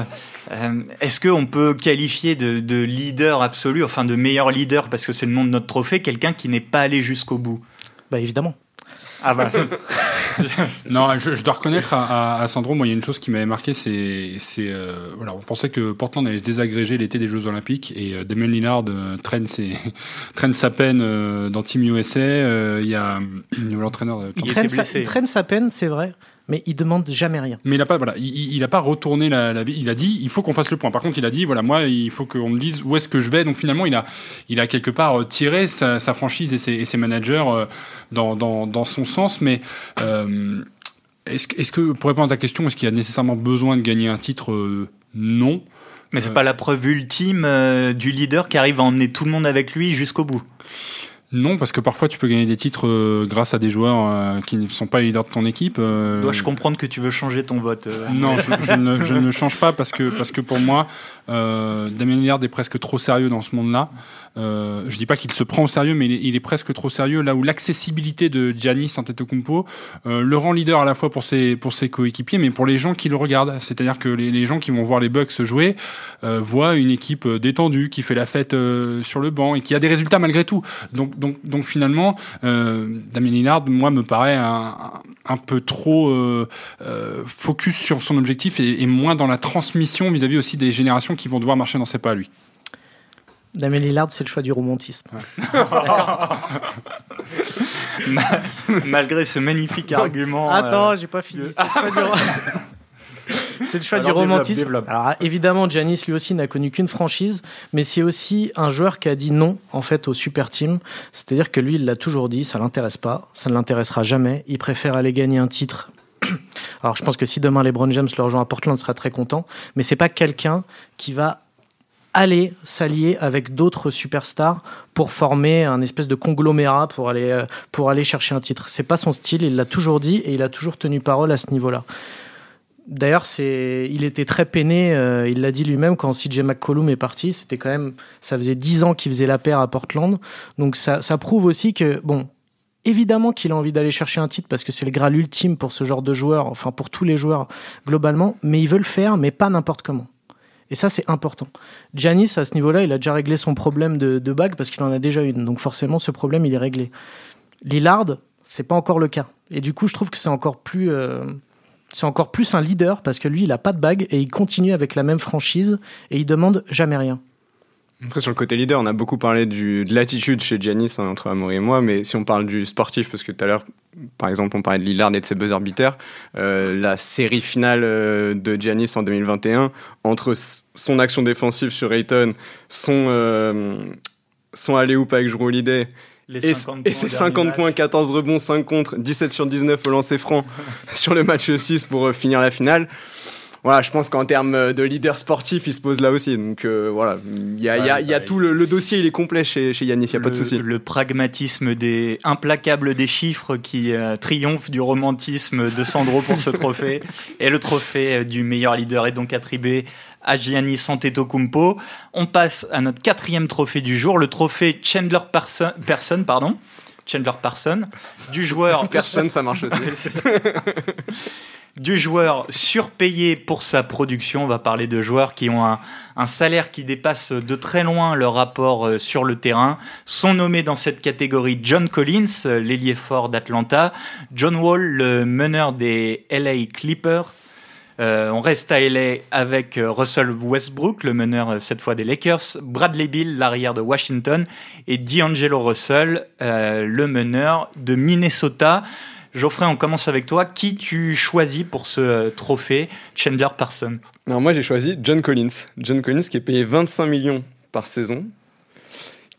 [SPEAKER 1] Est-ce qu'on peut qualifier de, de, leader absolu, enfin de meilleur leader, parce que c'est le nom de notre trophée, quelqu'un qui n'est pas allé jusqu'au bout?
[SPEAKER 3] Bah évidemment.
[SPEAKER 1] Ah bah.
[SPEAKER 4] non, je, je, dois reconnaître à, à, à, Sandro, moi il y a une chose qui m'avait marqué, c'est, c'est euh, voilà, on pensait que Portland allait se désagréger l'été des Jeux Olympiques et euh, Damien Lillard euh, traîne, ses, traîne sa peine euh, dans Team USA. Euh, il y a l'entraîneur.
[SPEAKER 3] Il, traîne sa, il traîne sa peine, c'est vrai. Mais il demande jamais rien.
[SPEAKER 4] Mais il a pas, voilà, il, il a pas retourné la, la vie. Il a dit, il faut qu'on fasse le point. Par contre, il a dit, voilà, moi, il faut qu'on me dise où est-ce que je vais. Donc finalement, il a, il a quelque part euh, tiré sa, sa franchise et ses, et ses managers euh, dans, dans, dans son sens. Mais euh, est-ce, que- est-ce que, pour répondre à ta question, est-ce qu'il y a nécessairement besoin de gagner un titre Non.
[SPEAKER 1] Mais c'est
[SPEAKER 4] Euh.
[SPEAKER 1] pas la preuve ultime euh, du leader qui arrive à emmener tout le monde avec lui jusqu'au bout.
[SPEAKER 4] Non, parce que parfois tu peux gagner des titres euh, grâce à des joueurs euh, qui ne sont pas les leaders de ton équipe. euh,
[SPEAKER 1] Dois-je comprendre que tu veux changer ton vote
[SPEAKER 4] Non, je, je ne, je ne change pas parce que, parce que pour moi, euh, Damien Lillard est presque trop sérieux dans ce monde-là. Euh, je dis pas qu'il se prend au sérieux, mais il est, il est presque trop sérieux. Là où l'accessibilité de Giannis Antetokounmpo euh, le rend leader à la fois pour ses, pour ses coéquipiers, mais pour les gens qui le regardent. C'est-à-dire que les, les gens qui vont voir les Bucks jouer euh, voient une équipe euh, détendue, qui fait la fête euh, sur le banc et qui a des résultats malgré tout. Donc, donc, donc finalement, euh, Damien Lillard, moi, me paraît un, un peu trop focus sur son objectif et, et moins dans la transmission vis-à-vis aussi des générations qui vont devoir marcher dans ses pas à lui.
[SPEAKER 3] Damien Lillard, c'est le choix du romantisme.
[SPEAKER 1] Malgré ce magnifique argument.
[SPEAKER 3] Attends,
[SPEAKER 1] euh,
[SPEAKER 3] j'ai pas fini. C'est le choix du,
[SPEAKER 1] Alors,
[SPEAKER 3] romantisme.
[SPEAKER 1] développe.
[SPEAKER 3] Alors évidemment, Giannis lui aussi n'a connu qu'une franchise, mais c'est aussi un joueur qui a dit non en fait au super team. C'est-à-dire que lui, il l'a toujours dit, ça l'intéresse pas, ça ne l'intéressera jamais. Il préfère aller gagner un titre. Alors je pense que si demain LeBron James le rejoint à Portland, il sera très content. Mais c'est pas quelqu'un qui va aller s'allier avec d'autres superstars pour former un espèce de conglomérat pour aller euh, pour aller chercher un titre. C'est pas son style, il l'a toujours dit et il a toujours tenu parole à ce niveau-là. D'ailleurs, il était très peiné. euh, il l'a dit lui-même quand CJ McCollum est parti. C'était quand même, ça faisait dix ans qu'il faisait la paire à Portland. Donc ça, ça prouve aussi que bon, évidemment qu'il a envie d'aller chercher un titre parce que c'est le graal ultime pour ce genre de joueur, enfin pour tous les joueurs globalement. Mais il veut le faire, mais pas n'importe comment. Et ça, c'est important. Giannis, à ce niveau-là, il a déjà réglé son problème de, de bague parce qu'il en a déjà une. Donc forcément, ce problème, il est réglé. Lillard, c'est pas encore le cas. Et du coup, je trouve que c'est encore plus, euh, c'est encore plus un leader parce que lui, il a pas de bague et il continue avec la même franchise et il demande jamais rien.
[SPEAKER 2] Après, sur le côté leader, on a beaucoup parlé du, de l'attitude chez Giannis hein, entre Amaury et moi, mais si on parle du sportif, parce que tout à l'heure, par exemple, on parlait de Lillard et de ses buzz arbitraires, euh, la série finale euh, de Giannis en 2021, entre son action défensive sur Ayton, son, euh, son alley-oop avec Drew Holiday, et,
[SPEAKER 1] 50
[SPEAKER 2] et ses
[SPEAKER 1] au
[SPEAKER 2] 50
[SPEAKER 1] dernier
[SPEAKER 2] points,
[SPEAKER 1] match.
[SPEAKER 2] 14 rebonds, 5 contre, 17 sur 19 au lancer franc sur le match 6 pour euh, finir la finale. Voilà, je pense qu'en termes euh, de leader sportif, il se pose là aussi. Donc euh, voilà, il y a, il y a- il y a
[SPEAKER 1] Ouais,
[SPEAKER 2] tout le, le dossier, il est complet chez, chez Yanis, il n'y a pas de souci.
[SPEAKER 1] Le pragmatisme des implacable des chiffres qui euh, triomphe du romantisme de Sandro pour ce trophée. Et le trophée du meilleur leader est donc attribué à Giannis Antetokounmpo. On passe à notre quatrième trophée du jour, le trophée Chandler Parson, Person, pardon. Chandler Parson, du joueur
[SPEAKER 2] Personne, ça marche aussi.
[SPEAKER 1] du joueur surpayé pour sa production. On va parler de joueurs qui ont un, un salaire qui dépasse de très loin leur rapport euh, sur le terrain. Sont nommés dans cette catégorie John Collins, l'ailier fort d'Atlanta, John Wall, le meneur des LA Clippers. Euh, on reste à LA avec euh, Russell Westbrook, le meneur euh, cette fois des Lakers, Bradley Bill, l'arrière de Washington, et D'Angelo Russell, le meneur de Minnesota. Geoffrey, on commence avec toi. Qui tu choisis pour ce trophée? Chandler Parsons
[SPEAKER 2] Alors moi j'ai choisi John Collins. John Collins qui est payé 25 millions par saison,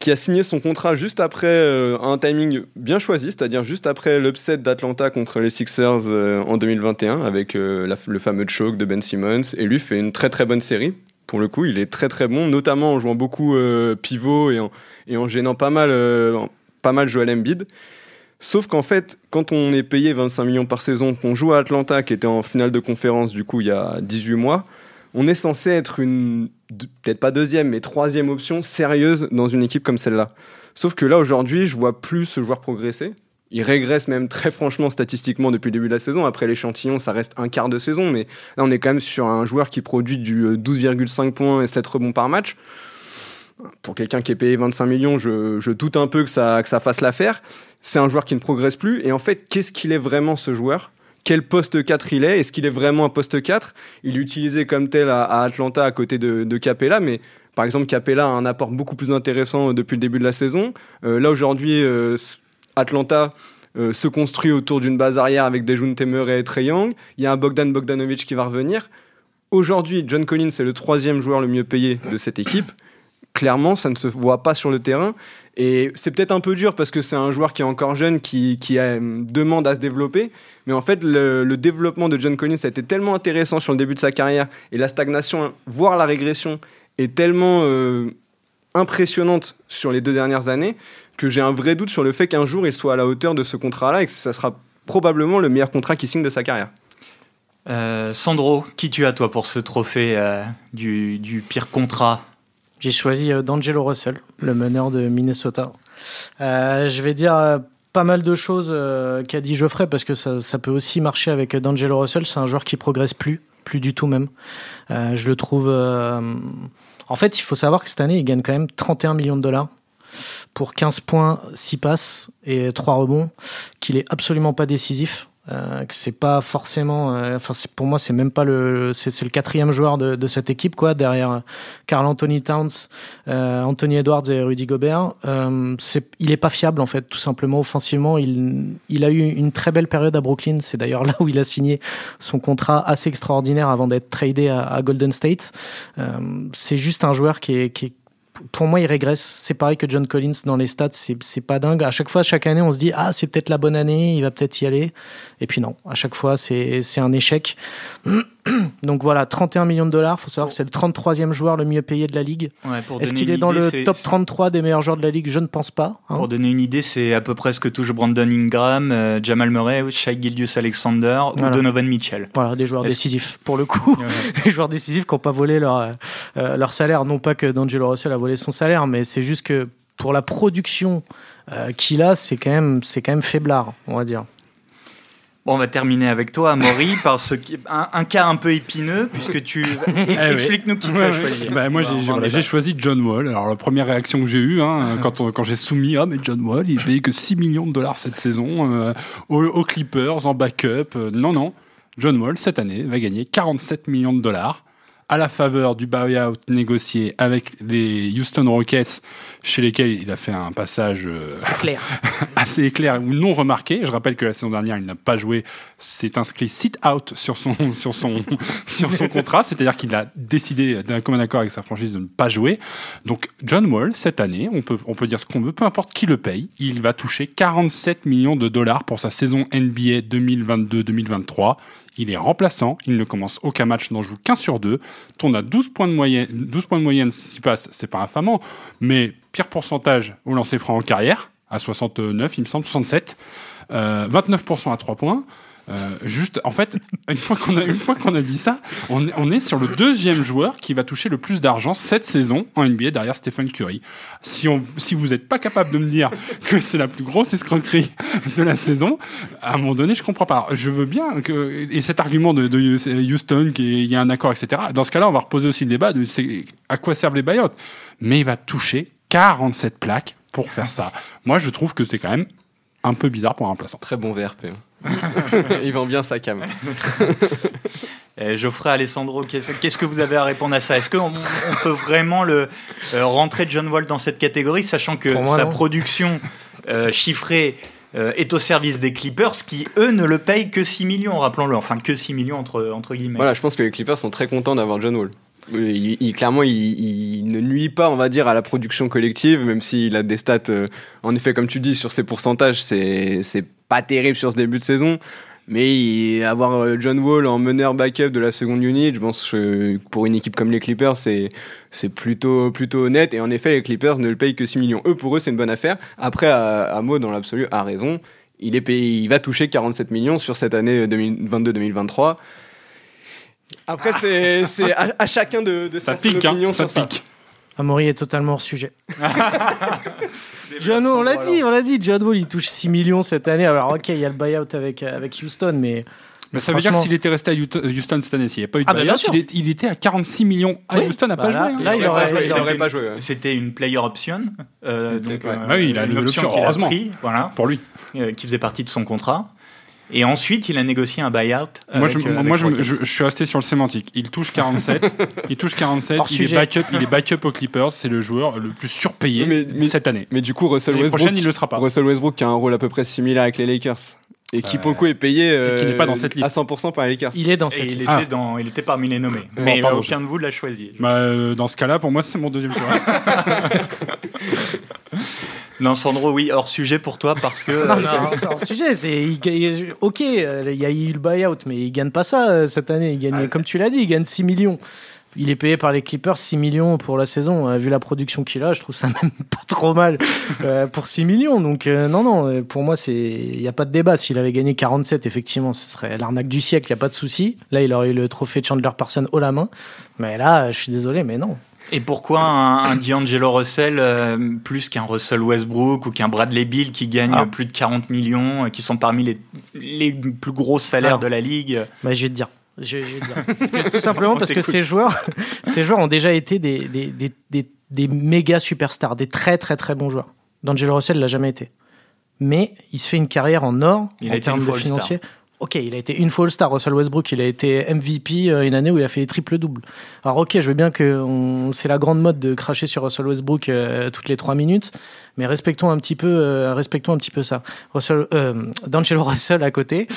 [SPEAKER 2] qui a signé son contrat juste après euh, un timing bien choisi, c'est-à-dire juste après l'upset d'Atlanta contre les Sixers euh, en 2021 avec euh, le fameux choke de Ben Simmons. Et lui fait une très très bonne série. Pour le coup, il est très très bon, notamment en jouant beaucoup pivot et en, et en gênant pas mal, pas mal Joel Embiid. Sauf qu'en fait, quand on est payé 25 millions par saison, qu'on joue à Atlanta, qui était en finale de conférence du coup il y a 18 mois, on est censé être une, peut-être pas deuxième, mais troisième option sérieuse dans une équipe comme celle-là. Sauf que là aujourd'hui, je vois plus ce joueur progresser. Il régresse même très franchement statistiquement depuis le début de la saison. Après l'échantillon, ça reste un quart de saison, mais là on est quand même sur un joueur qui produit du euh, 12,5 points et 7 rebonds par match. Pour quelqu'un qui est payé 25 millions, je, je doute un peu que ça, que ça fasse l'affaire. C'est un joueur qui ne progresse plus. Et en fait, qu'est-ce qu'il est vraiment ce joueur? Quel poste 4 il est Est-ce qu'il est vraiment un poste 4 Il est utilisé comme tel à, Atlanta à côté de, Capella, mais par exemple, Capella a un apport beaucoup plus intéressant depuis le début de la saison. Euh, là, aujourd'hui, euh, Atlanta euh, se construit autour d'une base arrière avec des Jun Temer et Trey. Il y a un Bogdan Bogdanovic qui va revenir. Aujourd'hui, John Collins est le troisième joueur le mieux payé de cette équipe. Clairement, ça ne se voit pas sur le terrain. Et c'est peut-être un peu dur parce que c'est un joueur qui est encore jeune, qui, qui a, demande à se développer. Mais en fait, le, développement de John Collins a été tellement intéressant sur le début de sa carrière. Et la stagnation, voire la régression, est tellement euh, impressionnante sur les deux dernières années que j'ai un vrai doute sur le fait qu'un jour il soit à la hauteur de ce contrat-là et que ça sera probablement le meilleur contrat qu'il signe de sa carrière.
[SPEAKER 1] Euh, Sandro, qui tu as toi pour ce trophée euh, du, du, pire contrat
[SPEAKER 3] J'ai choisi euh, D'Angelo Russell, le meneur de Minnesota. Euh, je vais dire euh, pas mal de choses qu'a dit Geoffrey parce que ça, ça, peut aussi marcher avec D'Angelo Russell. C'est un joueur qui progresse plus, plus du tout même. je le trouve. En fait, il faut savoir que cette année, il gagne quand même 31 millions de dollars pour 15 points, 6 passes et 3 rebonds, qu'il est absolument pas décisif. Euh, que c'est pas forcément euh, enfin pour moi c'est même pas le c'est le quatrième joueur de, de, cette équipe quoi derrière Carl Anthony Towns euh, Anthony Edwards et Rudy Gobert. Euh, c'est il est pas fiable en fait tout simplement. Offensivement il il a eu une très belle période à Brooklyn. C'est d'ailleurs là où il a signé son contrat assez extraordinaire avant d'être tradé à, à Golden State. Euh, c'est juste un joueur qui est, qui est pour moi, il régresse. C'est pareil que John Collins dans les stats, c'est pas dingue. À chaque fois, chaque année, on se dit ah c'est peut-être la bonne année, il va peut-être y aller. Et puis non, à chaque fois, c'est un échec. Donc voilà, 31 millions de dollars. Il faut savoir que c'est le 33e joueur le mieux payé de la ligue.
[SPEAKER 1] Ouais,
[SPEAKER 3] Est-ce qu'il est dans le top 33 des meilleurs joueurs de la ligue? Je ne pense pas.
[SPEAKER 1] Hein. Pour donner une idée, c'est à peu près ce que touche Brandon Ingram, euh, Jamal Murray, Shai Gildius Alexander
[SPEAKER 3] voilà.
[SPEAKER 1] ou Donovan Mitchell.
[SPEAKER 3] Voilà, des joueurs décisifs pour le coup. des joueurs décisifs qui n'ont pas volé leur, euh, leur salaire. Non pas que D'Angelo Russell a volé son salaire, mais c'est juste que pour la production euh, qu'il a, c'est quand, même, quand même faiblard, on va dire.
[SPEAKER 1] Bon, on va terminer avec toi, Amaury, par ce qui, un, un, cas un peu épineux, puisque tu explique-nous qui tu as choisi.
[SPEAKER 4] Bah, moi, j'ai choisi John Wall. Alors, la première réaction que j'ai eue, hein, quand, quand j'ai soumis, ah, mais John Wall, il payé que 6 millions de dollars cette saison euh, aux, aux, Clippers en backup. Euh, non, non. John Wall, cette année, va gagner 47 millions de dollars à la faveur du buyout négocié avec les Houston Rockets, chez lesquels il a fait un passage
[SPEAKER 3] clair.
[SPEAKER 4] assez éclair ou non remarqué. Je rappelle que la saison dernière, il n'a pas joué, s'est inscrit sit-out sur son, sur son, sur son contrat, c'est-à-dire qu'il a décidé d'un commun accord avec sa franchise de ne pas jouer. Donc, John Wall, cette année, on peut, on peut dire ce qu'on veut, peu importe qui le paye, il va toucher 47 millions de dollars pour sa saison NBA 2022-2023. Il est remplaçant, il ne commence aucun match, n'en joue qu'un sur deux, tourne à 12 points de moyenne, 12 points de moyenne s'il passe, c'est pas infamant, mais pire pourcentage au lancer franc en carrière, à 69, il me semble, 67, euh, 29% à 3 points. Euh, juste, en fait, une fois qu'on a, une fois qu'on a dit ça, on, on, est sur le deuxième joueur qui va toucher le plus d'argent cette saison en NBA derrière Stephen Curry. Si, on, si vous n'êtes pas capable de me dire que c'est la plus grosse escroquerie de la saison, à un moment donné, je comprends pas. Je veux bien que, et cet argument de, Houston, qu'il y a un accord, etc. Dans ce cas-là, on va reposer aussi le débat de à quoi servent les buyouts. Mais il va toucher 47 plaques pour faire ça. Moi, je trouve que c'est quand même un peu bizarre pour un remplaçant.
[SPEAKER 2] Très bon VRP. Il vend bien sa cam.
[SPEAKER 1] Et Geoffrey Alessandro, qu'est-ce que vous avez à répondre à ça? Est-ce qu'on on peut vraiment le, euh, rentrer John Wall dans cette catégorie, sachant que moi, sa non. production euh, chiffrée euh, est au service des Clippers, qui eux ne le payent que 6 millions, rappelons-le, enfin que 6 millions entre, entre guillemets.
[SPEAKER 2] Voilà, je pense que les Clippers sont très contents d'avoir John Wall. Il, il, clairement, il, il, ne nuit pas, on va dire, à la production collective, même s'il a des stats, euh, en effet, comme tu dis, sur ses pourcentages, c'est pas terrible sur ce début de saison. Mais avoir John Wall en meneur backup de la seconde unit, je pense que pour une équipe comme les Clippers, c'est plutôt, plutôt honnête. Et en effet, les Clippers ne le payent que 6 millions. Eux, pour eux, c'est une bonne affaire. Après, Amo, dans l'absolu, a raison. Il, est payé, il va toucher 47 millions sur cette année 2022-2023. Après, c'est à, à, chacun de, de
[SPEAKER 4] ça pique,
[SPEAKER 2] opinion
[SPEAKER 4] hein, ça. Pique.
[SPEAKER 3] Amaury est totalement hors sujet. John, on l'a dit, on l'a dit. John Wall, il touche 6 millions cette année. Alors, ok, il y a le buyout avec, avec Houston, mais.
[SPEAKER 4] Mais ça veut dire que s'il était resté à Houston cette année, s'il n'y a pas eu de ah buyout, il, est, il, était à 46 millions à oui. Houston, n'a
[SPEAKER 3] bah
[SPEAKER 4] pas
[SPEAKER 3] là,
[SPEAKER 4] joué. Hein.
[SPEAKER 3] Là, il aurait,
[SPEAKER 2] il aurait pas joué.
[SPEAKER 1] C'était une player option. Euh, donc,
[SPEAKER 4] ouais. euh, oui, il a l'option, heureusement.
[SPEAKER 1] Pris, voilà,
[SPEAKER 4] pour lui.
[SPEAKER 1] Euh, qui faisait partie de son contrat. Et ensuite, il a négocié un buyout.
[SPEAKER 4] Moi,
[SPEAKER 1] avec,
[SPEAKER 4] je,
[SPEAKER 1] euh,
[SPEAKER 4] moi je,
[SPEAKER 1] Rockets.
[SPEAKER 4] je- je suis resté sur le sémantique. Il touche 47. il touche 47.
[SPEAKER 3] Hors
[SPEAKER 4] Il est, backup, il est backup aux Clippers. C'est le joueur le plus surpayé
[SPEAKER 2] Mais- mais-
[SPEAKER 4] cette année.
[SPEAKER 2] Mais du coup, Russell Westbrook,
[SPEAKER 4] prochaine, il le sera pas.
[SPEAKER 2] Russell Westbrook qui a un rôle à peu près similaire avec les Lakers. Et qui, pour le coup, est payé euh,
[SPEAKER 4] qui n'est pas dans cette liste.
[SPEAKER 2] à 100% par les Lakers.
[SPEAKER 3] Il est dans
[SPEAKER 1] Et
[SPEAKER 3] cette
[SPEAKER 1] il
[SPEAKER 3] liste.
[SPEAKER 1] était,
[SPEAKER 4] Ah.
[SPEAKER 1] dans, il était parmi les nommés.
[SPEAKER 2] Bon,
[SPEAKER 1] Mais euh,
[SPEAKER 4] pardon,
[SPEAKER 1] aucun de vous l'a choisi.
[SPEAKER 4] Bah, euh, dans ce cas-là, pour moi, c'est mon deuxième choix.
[SPEAKER 1] Non, Sandro, oui, hors sujet pour toi parce que.
[SPEAKER 3] Non,
[SPEAKER 1] euh,
[SPEAKER 3] non, c'est hors sujet. C'est, il ok, euh, il y a eu le buyout, mais il gagne pas ça euh, cette année. Il gagne, comme tu l'as dit, il gagne 6 millions. Il est payé par les Clippers 6 millions pour la saison. Vu la production qu'il a, je trouve ça même pas trop mal pour 6 millions. Donc, euh, non, non, pour moi, c'est, il n'y a pas de débat. S'il avait gagné 47, effectivement, ce serait l'arnaque du siècle, il n'y a pas de souci. Là, il aurait eu le trophée Chandler Parson haut la main. Mais là, je suis désolé, mais non.
[SPEAKER 1] Et pourquoi un, un D'Angelo Russell euh, plus qu'un Russell Westbrook ou qu'un Bradley Bill qui gagne
[SPEAKER 3] Ah.
[SPEAKER 1] plus de 40 millions, euh, qui sont parmi les, les plus gros salaires
[SPEAKER 3] Alors.
[SPEAKER 1] de la ligue?
[SPEAKER 3] Bah, je vais te dire. Je, je vais te dire. Parce que, tout simplement parce que ces joueurs, ces joueurs ont déjà été des, des, des, des, des méga superstars, des très très très bons joueurs. D'Angelo Russell l'a jamais été. Mais il se fait une carrière en or
[SPEAKER 1] Il
[SPEAKER 3] en termes de financier. Ok, il a été une fois All-Star, Russell Westbrook, il a été MVP euh, une année où il a fait des triples-doubles. Alors ok, je veux bien que c'est la grande mode de cracher sur Russell Westbrook euh, toutes les trois minutes, mais respectons un petit peu, euh, respectons un petit peu ça. Russell, euh, Russell à côté,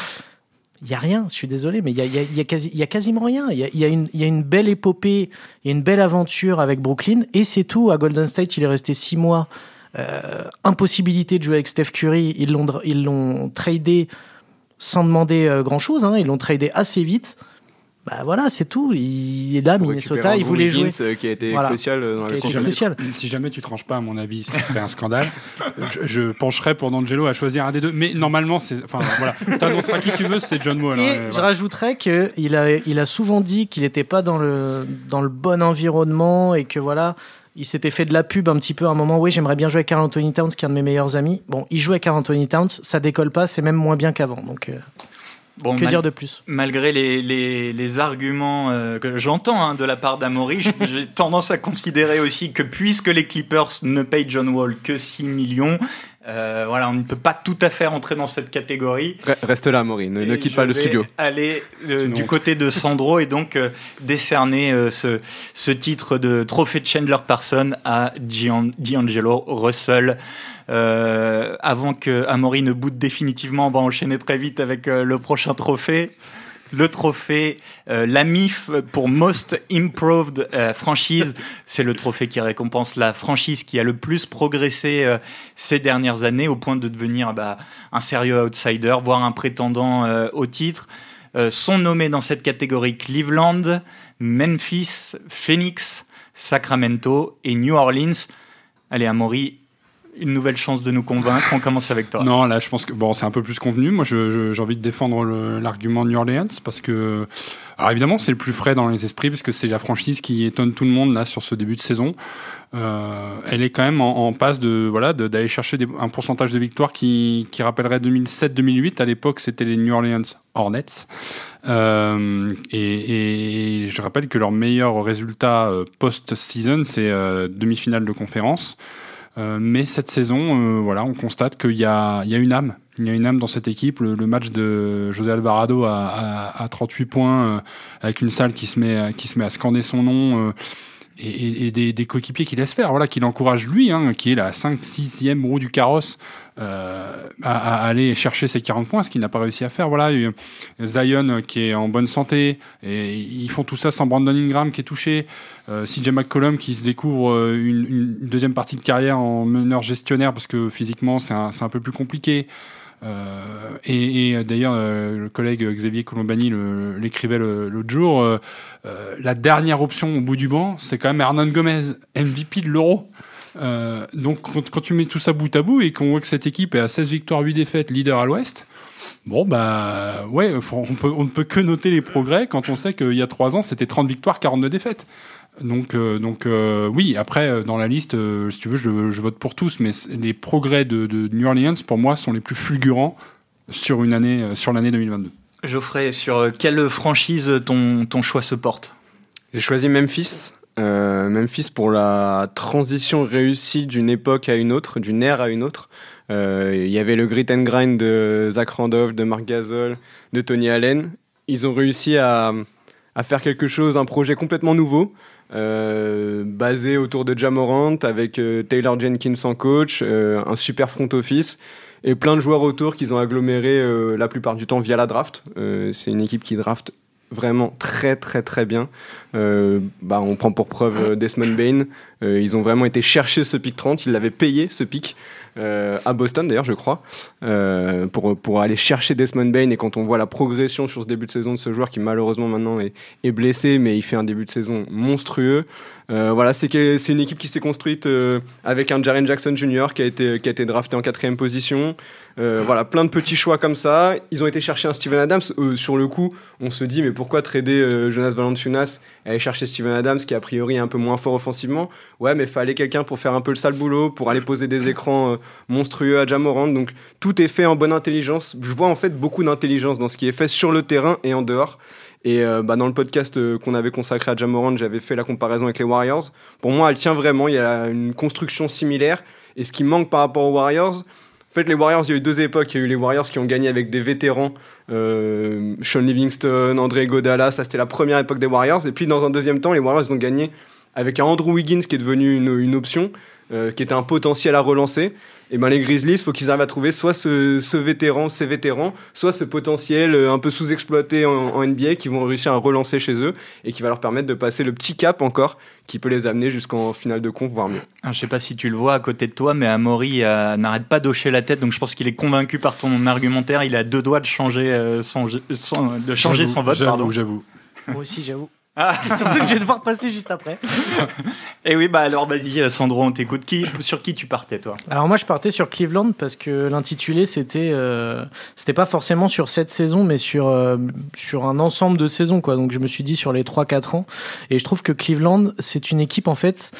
[SPEAKER 3] il y a rien. Je suis désolé, mais il y a, quasiment rien. Il y a, une, une belle épopée, il y a une belle aventure avec Brooklyn, et c'est tout. À Golden State, il est resté six mois. Impossibilité de jouer avec Steph Curry. Ils l'ont tradé sans demander euh, grand chose. Ils l'ont tradé assez vite. Bah voilà, c'est tout. Il est là,
[SPEAKER 2] Pour
[SPEAKER 3] Minnesota, il voulait jouer.
[SPEAKER 2] Euh, qui a été
[SPEAKER 3] Voilà.
[SPEAKER 2] crucial euh, dans la
[SPEAKER 4] si,
[SPEAKER 2] conférence.
[SPEAKER 3] crucial.
[SPEAKER 4] jamais, si jamais tu tranches pas, à mon avis, ce serait un scandale. Je, je pencherais pour D'Angelo à choisir un des deux. Mais normalement, c'est. Enfin, voilà. Tu annonceras qui tu veux, c'est John Wall.
[SPEAKER 3] Et
[SPEAKER 4] hein,
[SPEAKER 3] je
[SPEAKER 4] voilà.
[SPEAKER 3] rajouterais qu'il a, il a souvent dit qu'il n'était pas dans le, dans le bon environnement et que voilà, il s'était fait de la pub un petit peu à un moment. Oui, j'aimerais bien jouer avec Carl Anthony Towns, qui est un de mes meilleurs amis. Bon, il joue avec Carl Anthony Towns, ça décolle pas, c'est même moins bien qu'avant. Donc, euh,
[SPEAKER 1] Bon,
[SPEAKER 3] que dire de plus?
[SPEAKER 1] Malgré les, les, les arguments euh, que j'entends hein, de la part d'Amaury, j- j'ai tendance à considérer aussi que puisque les Clippers ne payent John Wall que 6 millions, euh, voilà, on ne peut pas tout à fait rentrer dans cette catégorie.
[SPEAKER 2] Re- Reste là, Maury, ne, quitte pas le studio.
[SPEAKER 1] aller euh, du
[SPEAKER 4] honte.
[SPEAKER 1] côté de Sandro et donc euh, décerner euh, ce, ce titre de trophée Chandler Parson à Gian- D'Angelo Russell. Euh, avant que Amaury ne boude définitivement, on va enchaîner très vite avec euh, le prochain trophée. Le trophée, euh, la MIF pour Most Improved euh, Franchise, c'est le trophée qui récompense la franchise qui a le plus progressé euh, ces dernières années au point de devenir bah, un sérieux outsider, voire un prétendant au titre. Sont nommés dans cette catégorie Cleveland, Memphis, Phoenix, Sacramento et New Orleans. Allez, Amaury, une nouvelle chance de nous convaincre. On commence avec toi.
[SPEAKER 4] Non, là, je pense que bon, c'est un peu plus convenu. Moi, j'ai envie de défendre l'argument New Orleans parce que, alors évidemment, c'est le plus frais dans les esprits parce que c'est la franchise qui étonne tout le monde là sur ce début de saison. Euh, elle est quand même en, passe de voilà d'aller chercher un pourcentage de victoires qui, rappellerait 2007-2008. À l'époque, c'était les New Orleans Hornets. Euh, et, je rappelle que leur meilleur résultat euh, post-season, c'est demi-finale de conférence. Euh, mais cette saison, euh, voilà, on constate qu'il y a, une âme. Il y a une âme dans cette équipe. Le, match de José Alvarado à, à, à 38 points, euh, avec une salle qui se met, à- qui se met à scander son nom, et, et- des, des coéquipiers qui laissent faire, voilà, qui l'encouragent lui, hein, qui est la 5 6e roue du carrosse, euh, à, à aller chercher ses 40 points, ce qu'il n'a pas réussi à faire. Voilà, Zion euh, qui est en bonne santé, et ils font tout ça sans Brandon Ingram qui est touché. Euh, CJ McCollum qui se découvre euh, une, une deuxième partie de carrière en meneur gestionnaire parce que physiquement c'est un, un peu plus compliqué. Euh, et, euh, d'ailleurs, euh, le collègue Xavier Colombani l'écrivait l'autre jour. la dernière option au bout du banc, c'est quand même Hernan Gomez, MVP de l'Euro. Donc, quand, tu mets tout ça bout à bout et qu'on voit que cette équipe est à 16 victoires, 8 défaites, leader à l'Ouest, bon, bah, ouais, on ne peut que noter les progrès quand on sait qu'il y a 3 ans, c'était 30 victoires, 42 défaites. Donc, euh, donc euh, oui, après, euh, dans la liste, euh, si tu veux, je, je vote pour tous, mais les progrès de, de New Orleans, pour moi, sont les plus fulgurants sur une année, euh, sur l'année 2022.
[SPEAKER 1] Geoffrey, sur quelle franchise ton, ton choix se porte?
[SPEAKER 2] J'ai choisi Memphis. Euh, Memphis pour la transition réussie d'une époque à une autre, d'une ère à une autre. Il y avait le grit and grind de Zach Randolph, de Mark Gasol, de Tony Allen. Ils ont réussi à, à faire quelque chose, un projet complètement nouveau. Basé autour de Jamorant avec Taylor Jenkins en coach, un super front office et plein de joueurs autour qu'ils ont agglomérés la plupart du temps via la draft. c'est une équipe qui draft vraiment très très très bien. Euh, bah, on prend pour preuve euh, Desmond Bain. Euh, ils ont vraiment été chercher ce pic 30, ils l'avaient payé ce pic. À Boston d'ailleurs je crois, pour, pour aller chercher Desmond Bain et quand on voit la progression sur ce début de saison de ce joueur qui malheureusement maintenant est, est blessé mais il fait un début de saison monstrueux. Voilà, c'est une équipe qui s'est construite avec un Jaren Jackson Jr. qui a été, drafté en quatrième position. Euh, voilà, plein de petits choix comme ça. Ils ont été chercher un Steven Adams. Euh, sur le coup, on se dit, mais pourquoi trader euh, Jonas Valanciunas et aller chercher Steven Adams, qui a priori est un peu moins fort offensivement? Ouais, mais fallait quelqu'un pour faire un peu le sale boulot, pour aller poser des écrans monstrueux à Jamorand. Donc tout est fait en bonne intelligence. Je vois en fait beaucoup d'intelligence dans ce qui est fait sur le terrain et en dehors. Et bah, dans le podcast qu'on avait consacré à Jamorand, j'avais fait la comparaison avec les Warriors. Pour moi, elle tient vraiment. Il y a une construction similaire. Et ce qui manque par rapport aux Warriors, en fait, les Warriors, il y a eu deux époques. Il y a eu les Warriors qui ont gagné avec des vétérans, euh, Sean Livingston, André Godala, ça c'était la première époque des Warriors. Et puis dans un deuxième temps, les Warriors ont gagné avec un Andrew Wiggins qui est devenu une, option, euh, qui était un potentiel à relancer et ben les Grizzlies, il faut qu'ils arrivent à trouver soit ce, vétéran, ces vétérans, soit ce potentiel euh, un peu sous-exploité en, NBA qui vont réussir à relancer chez eux et qui va leur permettre de passer le petit cap encore qui peut les amener jusqu'en finale de conf, voire mieux.
[SPEAKER 1] Ah, je sais pas si tu le vois à côté de toi, mais Amaury euh, n'arrête pas d'hocher la tête, donc je pense qu'il est convaincu par ton argumentaire. Il a deux doigts de changer, euh, son, de changer son vote.
[SPEAKER 4] J'avoue, j'avoue.
[SPEAKER 3] Moi aussi, j'avoue. Ah. Surtout que je vais devoir passer juste après.
[SPEAKER 1] Et eh oui, bah alors vas-y, euh, Sandro, on t'écoute. Qui, sur qui tu partais, toi?
[SPEAKER 3] Alors moi, je partais sur Cleveland parce que l'intitulé, c'était euh, c'était pas forcément sur cette saison, mais sur, euh, sur un ensemble de saisons. Quoi. Donc je me suis dit sur les 3-4 ans. Et je trouve que Cleveland, c'est une équipe, en fait,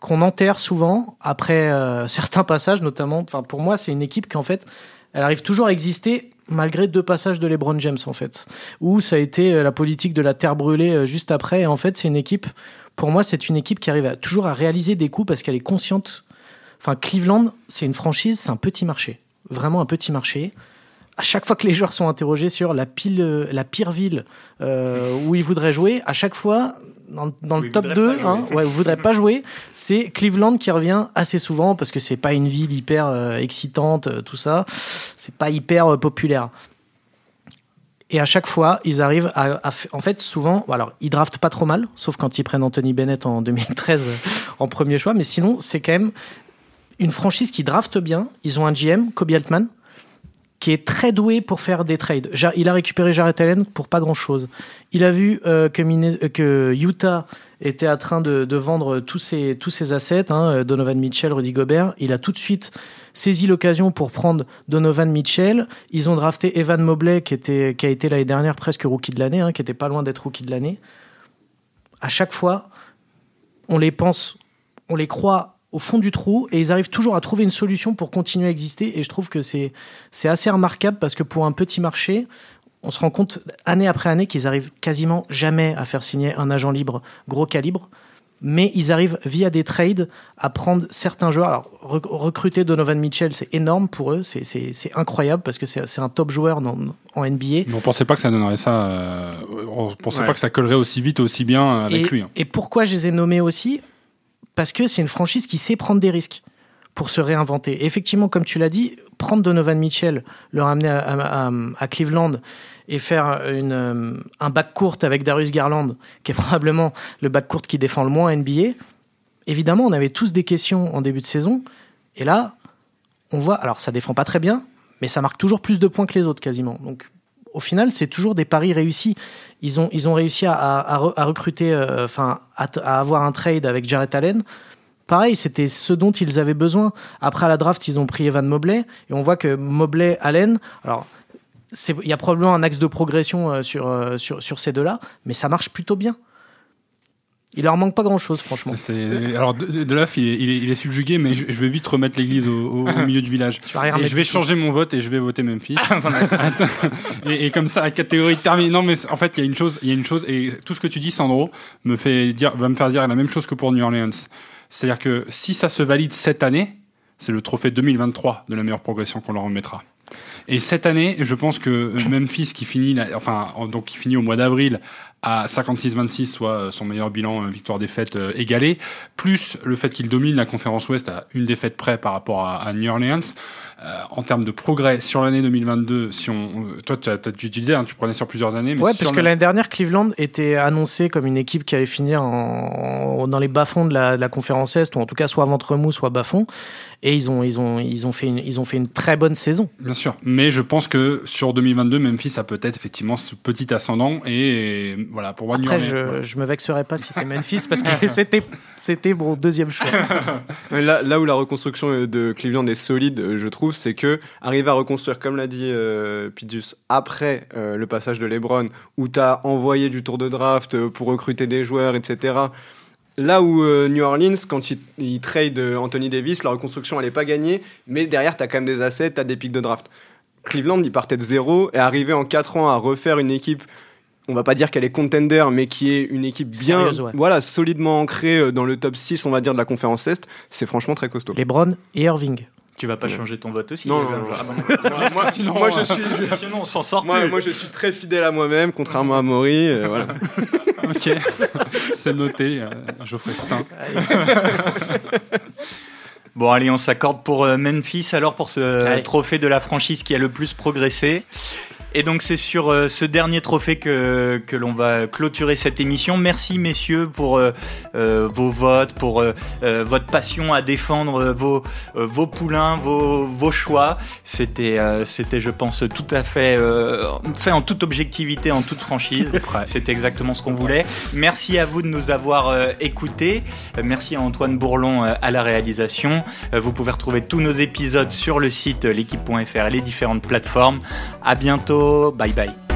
[SPEAKER 3] qu'on enterre souvent après certains passages, notamment. Enfin, pour moi, c'est une équipe qui, en fait, elle arrive toujours à exister malgré deux passages de LeBron James en fait, où ça a été euh, la politique de la terre brûlée euh, juste après. Et en fait, c'est une équipe, pour moi, c'est une équipe qui arrive toujours à réaliser des coups parce qu'elle est consciente. Enfin, Cleveland, c'est une franchise, c'est un petit marché, vraiment un petit marché. À chaque fois que les joueurs sont interrogés sur la, pile, euh, la pire ville où ils voudraient jouer, à chaque fois, dans, le top 2, hein, ouais, vous voudrez pas jouer, c'est Cleveland qui revient assez souvent parce que c'est pas une ville hyper euh, excitante, euh, tout ça, c'est pas hyper euh, populaire. Et à chaque fois, ils arrivent à, en fait, souvent, alors ils draftent pas trop mal, sauf quand ils prennent Anthony Bennett en 2013 en premier choix, mais sinon, c'est quand même une franchise qui drafte bien. Ils ont un GM, Kobe Altman, qui est très doué pour faire des trades. Il a récupéré Jarrett Allen pour pas grand chose. Il a vu euh, que, euh, que, Utah était en train de, vendre tous ses, tous ses assets, hein, euh, Donovan Mitchell, Rudy Gobert. Il a tout de suite saisi l'occasion pour prendre Donovan Mitchell. Ils ont drafté Evan Mobley, qui, était, qui a été l'année dernière presque rookie de l'année, hein, qui était pas loin d'être rookie de l'année. À chaque fois, on les pense, on les croit au fond du trou et ils arrivent toujours à trouver une solution pour continuer à exister. Et je trouve que c'est assez remarquable parce que pour un petit marché, on se rend compte année après année qu'ils arrivent quasiment jamais à faire signer un agent libre gros calibre. Mais ils arrivent via des trades à prendre certains joueurs. Alors, recruter Donovan Mitchell, c'est énorme pour eux, c'est incroyable parce que c'est un top joueur dans, en NBA.
[SPEAKER 4] Mais on pensait pas que ça donnerait ça. Euh, on pensait pas que ça collerait aussi vite, aussi bien avec lui. Hein.
[SPEAKER 3] Et pourquoi je les ai nommés aussi? Parce que c'est une franchise qui sait prendre des risques pour se réinventer. effectivement, comme tu l'as dit, prendre Donovan Mitchell, le ramener à, Cleveland et faire euh, un back court avec Darius Garland, qui est probablement le back court qui défend le moins NBA, évidemment, on avait tous des questions en début de saison. Et là, on voit, alors ça défend pas très bien, mais ça marque toujours plus de points que les autres quasiment. Donc au final, c'est toujours des paris réussis. Ils ont, ils ont réussi à, recruter, euh, enfin, à, avoir un trade avec Jarrett Allen. Pareil, c'était ce dont ils avaient besoin. Après, à la draft, ils ont pris Evan Mobley. Et on voit que Mobley, Allen, alors, il y a probablement un axe de progression euh, sur, euh, sur, sur ces deux-là, mais ça marche plutôt bien. Il leur manque pas grand chose, franchement.
[SPEAKER 4] Alors, de, de il est, subjugué, mais je, vais vite remettre l'église au, milieu du village. et je vais changer mon vote et je vais voter Memphis. et, et, comme ça, la catégorie terminée. Non, mais en fait, il y a une chose, il y a une chose, et tout ce que tu dis, Sandro, me fait dire, va me faire dire la même chose que pour New Orleans. C'est-à-dire que si ça se valide cette année, c'est le trophée 2023 de la meilleure progression qu'on leur remettra. Et cette année, je pense que Memphis qui finit, enfin donc qui finit au mois d'avril à 56-26, soit euh, son meilleur bilan victoire-défaite égalé, plus le fait qu'il domine la conférence Ouest à une défaite près par rapport à New Orleans. Euh, en termes de progrès sur l'année 2022, si on, euh, toi, tu, disais, hein, tu prenais sur plusieurs années.
[SPEAKER 3] Mais ouais, parce que l'année dernière, Cleveland était annoncé comme une équipe qui allait finir en, dans les bas-fonds de la, conférence Est, ou en tout cas soit ventre mou, soit bas-fond. Et ils ont, ils, ont, ils, ont fait une, ils ont fait une très bonne saison.
[SPEAKER 4] Bien sûr. Mais je pense que sur 2022, Memphis a peut-être effectivement ce petit ascendant. Et, voilà, pour moi,
[SPEAKER 3] Après, je, ne je me vexerai pas si c'est Memphis parce que c'était, c'était mon deuxième choix.
[SPEAKER 2] là, là où la reconstruction de Cleveland est solide, je trouve, c'est que arriver à reconstruire, comme l'a dit euh, après euh, le passage de LeBron, où tu as envoyé du tour de draft euh, pour recruter des joueurs, etc. Là où euh, New Orleans, quand ils, trade Anthony Davis, la reconstruction, elle n'est pas gagnée, mais derrière, tu as quand même des assets, tu as des pics de draft. Cleveland, il partait de zéro et arriver en 4 ans à refaire une équipe on va pas dire qu'elle est contender, mais qui est une équipe bien, voilà, solidement ancrée dans le top 6, on va dire, de la conférence Est, c'est franchement très costaud.
[SPEAKER 3] LeBron et Irving.
[SPEAKER 1] Tu vas pas changer ton vote aussi
[SPEAKER 2] Non, non, moi, sinon, moi, je suis,
[SPEAKER 1] sinon on s'en sort
[SPEAKER 2] moi, moi, je suis très fidèle à moi-même, contrairement à Maury. Euh, voilà.
[SPEAKER 4] ok, c'est noté. Euh, Geoffrey Stein.
[SPEAKER 1] Bon, allez, on s'accorde pour euh, Memphis alors pour ce trophée de la franchise qui a le plus progressé. Et donc c'est sur euh, ce dernier trophée que, que l'on va clôturer cette émission. Merci messieurs pour euh, euh, vos votes, pour votre passion à défendre vos, vos poulains, vos, vos choix. C'était, c'était je pense tout à fait fait en toute objectivité, en toute franchise. C'était exactement ce qu'on voulait. Merci à vous de nous avoir écoutés. Merci à Antoine Bourlon à la réalisation. Vous pouvez retrouver tous nos épisodes sur le site l'équipe.fr et les différentes plateformes. À Bye bye.